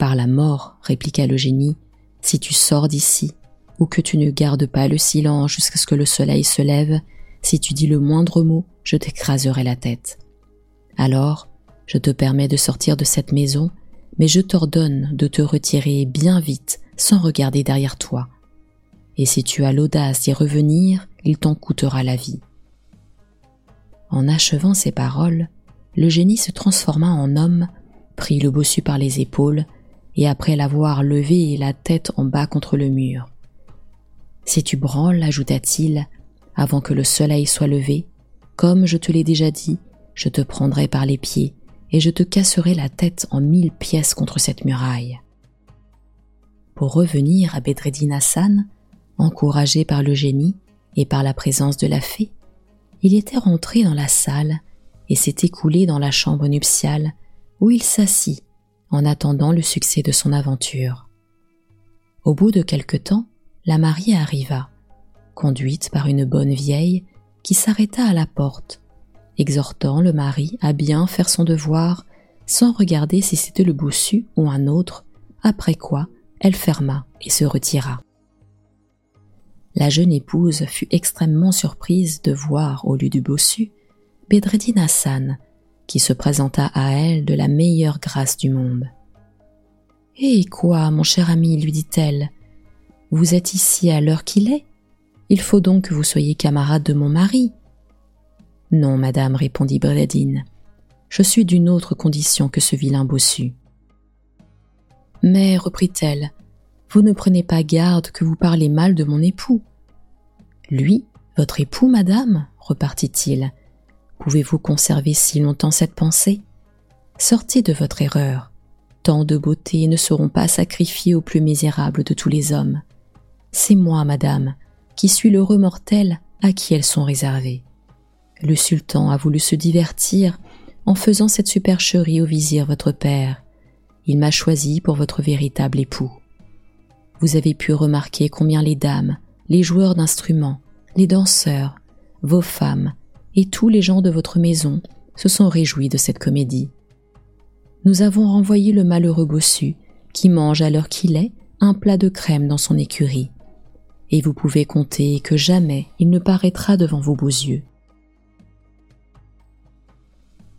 Par la mort, répliqua le génie, si tu sors d'ici, ou que tu ne gardes pas le silence jusqu'à ce que le soleil se lève, si tu dis le moindre mot, je t'écraserai la tête. Alors, je te permets de sortir de cette maison, mais je t'ordonne de te retirer bien vite sans regarder derrière toi. Et si tu as l'audace d'y revenir, il t'en coûtera la vie. En achevant ces paroles, le génie se transforma en homme, prit le bossu par les épaules, et après l'avoir levé la tête en bas contre le mur. Si tu branles, ajouta-t-il, avant que le soleil soit levé, comme je te l'ai déjà dit, je te prendrai par les pieds et je te casserai la tête en mille pièces contre cette muraille. Pour revenir à Bedreddin Hassan, encouragé par le génie et par la présence de la fée, il était rentré dans la salle et s'est écoulé dans la chambre nuptiale où il s'assit en attendant le succès de son aventure. Au bout de quelque temps, la mariée arriva conduite par une bonne vieille qui s'arrêta à la porte, exhortant le mari à bien faire son devoir sans regarder si c'était le bossu ou un autre, après quoi elle ferma et se retira. La jeune épouse fut extrêmement surprise de voir au lieu du bossu Bedreddin Hassan, qui se présenta à elle de la meilleure grâce du monde. Eh quoi, mon cher ami, lui dit-elle, vous êtes ici à l'heure qu'il est? Il faut donc que vous soyez camarade de mon mari. Non, madame, répondit Bredin. Je suis d'une autre condition que ce vilain bossu. Mais, reprit-elle, vous ne prenez pas garde que vous parlez mal de mon époux. Lui, votre époux, madame, repartit-il, pouvez-vous conserver si longtemps cette pensée? Sortez de votre erreur. Tant de beautés ne seront pas sacrifiées au plus misérable de tous les hommes. C'est moi, madame, qui suis l'heureux mortel à qui elles sont réservées. Le sultan a voulu se divertir en faisant cette supercherie au vizir votre père. Il m'a choisi pour votre véritable époux. Vous avez pu remarquer combien les dames, les joueurs d'instruments, les danseurs, vos femmes et tous les gens de votre maison se sont réjouis de cette comédie. Nous avons renvoyé le malheureux bossu qui mange à l'heure qu'il est un plat de crème dans son écurie et vous pouvez compter que jamais il ne paraîtra devant vos beaux yeux.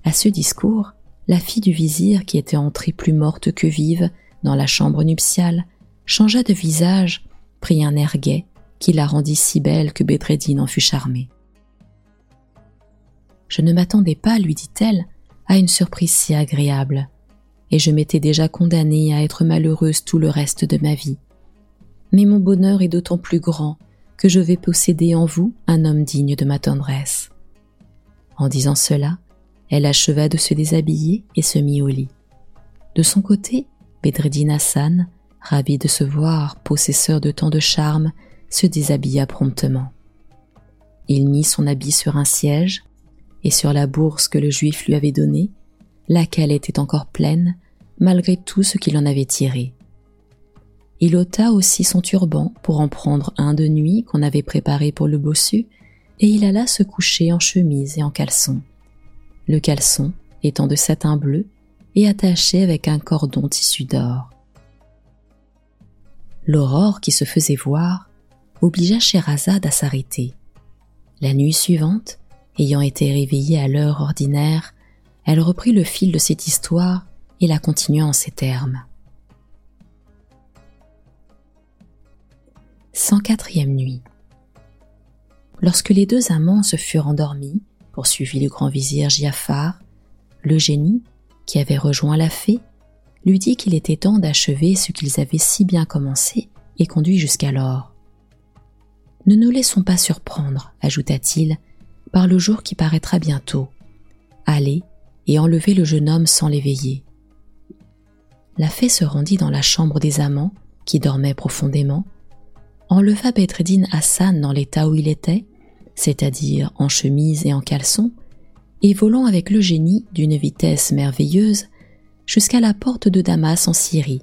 À ce discours, la fille du vizir, qui était entrée plus morte que vive dans la chambre nuptiale, changea de visage, prit un air gai, qui la rendit si belle que Bedreddin en fut charmé. Je ne m'attendais pas, lui dit-elle, à une surprise si agréable, et je m'étais déjà condamnée à être malheureuse tout le reste de ma vie mais mon bonheur est d'autant plus grand que je vais posséder en vous un homme digne de ma tendresse. En disant cela, elle acheva de se déshabiller et se mit au lit. De son côté, Bedreddin Hassan, ravi de se voir possesseur de tant de charme, se déshabilla promptement. Il mit son habit sur un siège, et sur la bourse que le juif lui avait donnée, laquelle était encore pleine, malgré tout ce qu'il en avait tiré. Il ôta aussi son turban pour en prendre un de nuit qu'on avait préparé pour le bossu, et il alla se coucher en chemise et en caleçon. Le caleçon étant de satin bleu et attaché avec un cordon tissu d'or. L'aurore qui se faisait voir obligea Sherazade à s'arrêter. La nuit suivante, ayant été réveillée à l'heure ordinaire, elle reprit le fil de cette histoire et la continua en ces termes. 104e nuit. Lorsque les deux amants se furent endormis, poursuivit le grand vizir Giafar, le génie, qui avait rejoint la fée, lui dit qu'il était temps d'achever ce qu'ils avaient si bien commencé et conduit jusqu'alors. Ne nous laissons pas surprendre, ajouta-t-il, par le jour qui paraîtra bientôt. Allez et enlevez le jeune homme sans l'éveiller. La fée se rendit dans la chambre des amants, qui dormaient profondément, enleva Bedreddin Hassan dans l'état où il était, c'est-à-dire en chemise et en caleçon, et volant avec le génie d'une vitesse merveilleuse jusqu'à la porte de Damas en Syrie.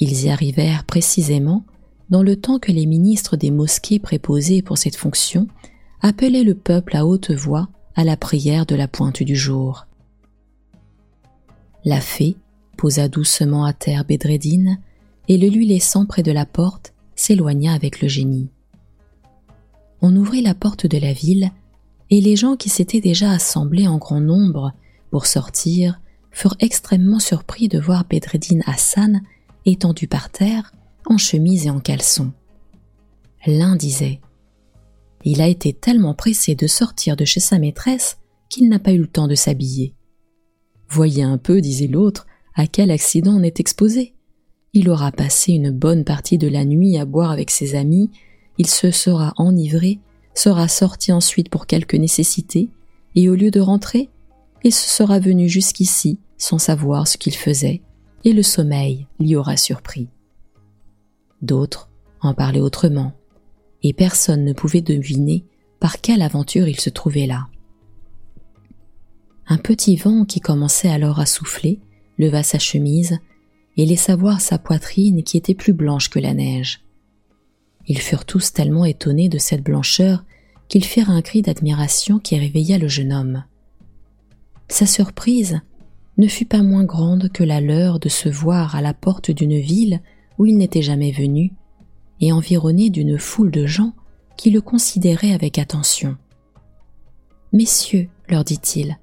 Ils y arrivèrent précisément dans le temps que les ministres des mosquées préposés pour cette fonction appelaient le peuple à haute voix à la prière de la pointe du jour. La fée posa doucement à terre Bedreddin et le lui laissant près de la porte, s'éloigna avec le génie. On ouvrit la porte de la ville et les gens qui s'étaient déjà assemblés en grand nombre pour sortir furent extrêmement surpris de voir Bedreddin Hassan étendu par terre, en chemise et en caleçon. L'un disait Il a été tellement pressé de sortir de chez sa maîtresse qu'il n'a pas eu le temps de s'habiller. Voyez un peu, disait l'autre, à quel accident on est exposé. Il aura passé une bonne partie de la nuit à boire avec ses amis, il se sera enivré, sera sorti ensuite pour quelque nécessité, et au lieu de rentrer, il se sera venu jusqu'ici sans savoir ce qu'il faisait, et le sommeil l'y aura surpris. D'autres en parlaient autrement, et personne ne pouvait deviner par quelle aventure il se trouvait là. Un petit vent qui commençait alors à souffler leva sa chemise et laissa voir sa poitrine qui était plus blanche que la neige. Ils furent tous tellement étonnés de cette blancheur qu'ils firent un cri d'admiration qui réveilla le jeune homme. Sa surprise ne fut pas moins grande que la leur de se voir à la porte d'une ville où il n'était jamais venu, et environné d'une foule de gens qui le considéraient avec attention. Messieurs, leur dit-il,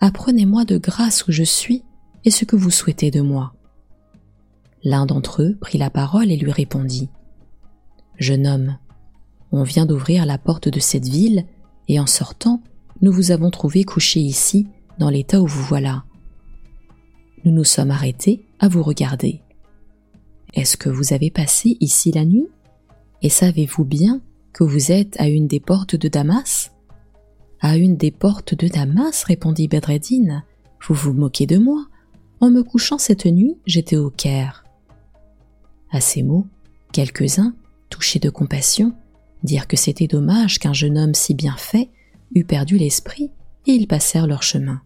apprenez-moi de grâce où je suis et ce que vous souhaitez de moi. L'un d'entre eux prit la parole et lui répondit. Jeune homme, on vient d'ouvrir la porte de cette ville, et en sortant, nous vous avons trouvé couché ici, dans l'état où vous voilà nous nous sommes arrêtés à vous regarder. Est-ce que vous avez passé ici la nuit? Et savez-vous bien que vous êtes à une des portes de Damas? À une des portes de Damas, répondit Bedreddin. Vous vous moquez de moi. En me couchant cette nuit, j'étais au Caire. À ces mots, quelques-uns, touchés de compassion, dirent que c'était dommage qu'un jeune homme si bien fait eût perdu l'esprit, et ils passèrent leur chemin.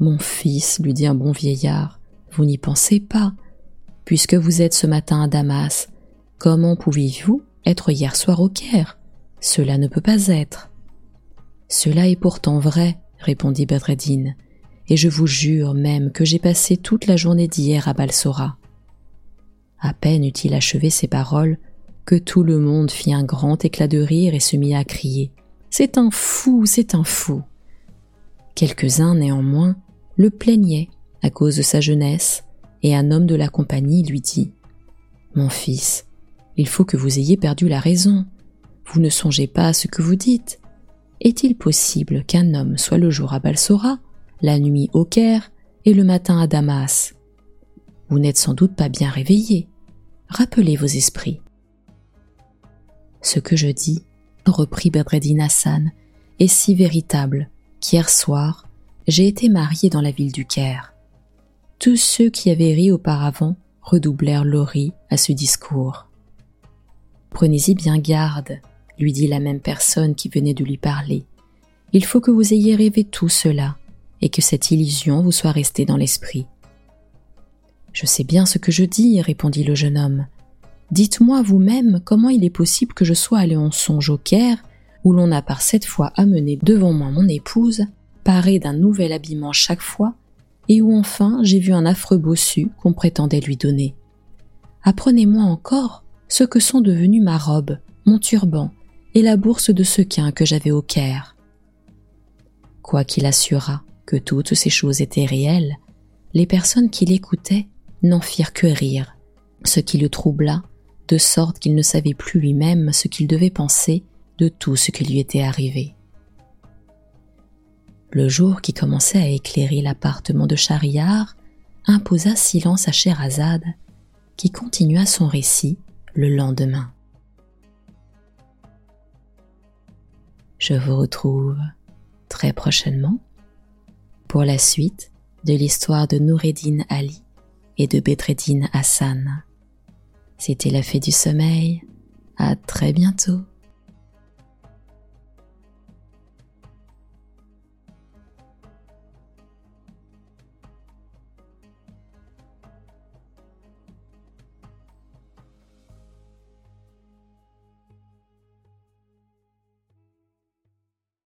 Mon fils, lui dit un bon vieillard, vous n'y pensez pas. Puisque vous êtes ce matin à Damas, comment pouviez-vous être hier soir au Caire? Cela ne peut pas être. Cela est pourtant vrai, répondit Bedreddin, et je vous jure même que j'ai passé toute la journée d'hier à Balsora. À peine eut-il achevé ces paroles que tout le monde fit un grand éclat de rire et se mit à crier. C'est un fou, c'est un fou. Quelques-uns, néanmoins, le plaignait à cause de sa jeunesse, et un homme de la compagnie lui dit Mon fils, il faut que vous ayez perdu la raison. Vous ne songez pas à ce que vous dites. Est-il possible qu'un homme soit le jour à Balsora, la nuit au Caire et le matin à Damas? Vous n'êtes sans doute pas bien réveillé. Rappelez vos esprits. Ce que je dis, reprit Bedreddin Hassan, est si véritable qu'hier soir, j'ai été marié dans la ville du Caire. Tous ceux qui avaient ri auparavant redoublèrent leur à ce discours. Prenez-y bien garde, lui dit la même personne qui venait de lui parler. Il faut que vous ayez rêvé tout cela, et que cette illusion vous soit restée dans l'esprit. Je sais bien ce que je dis, répondit le jeune homme. Dites-moi vous-même comment il est possible que je sois allé en songe au Caire, où l'on a par cette fois amené devant moi mon épouse, paré d'un nouvel habillement chaque fois, et où enfin j'ai vu un affreux bossu qu'on prétendait lui donner. apprenez-moi encore ce que sont devenus ma robe, mon turban et la bourse de sequin que j'avais au Caire. Quoiqu'il assurât que toutes ces choses étaient réelles, les personnes qui l'écoutaient n'en firent que rire, ce qui le troubla, de sorte qu'il ne savait plus lui-même ce qu'il devait penser de tout ce qui lui était arrivé. Le jour qui commençait à éclairer l'appartement de Schahriar imposa silence à Scheherazade, qui continua son récit le lendemain. Je vous retrouve très prochainement pour la suite de l'histoire de Noureddin Ali et de Bedreddin Hassan. C'était la fée du sommeil. À très bientôt.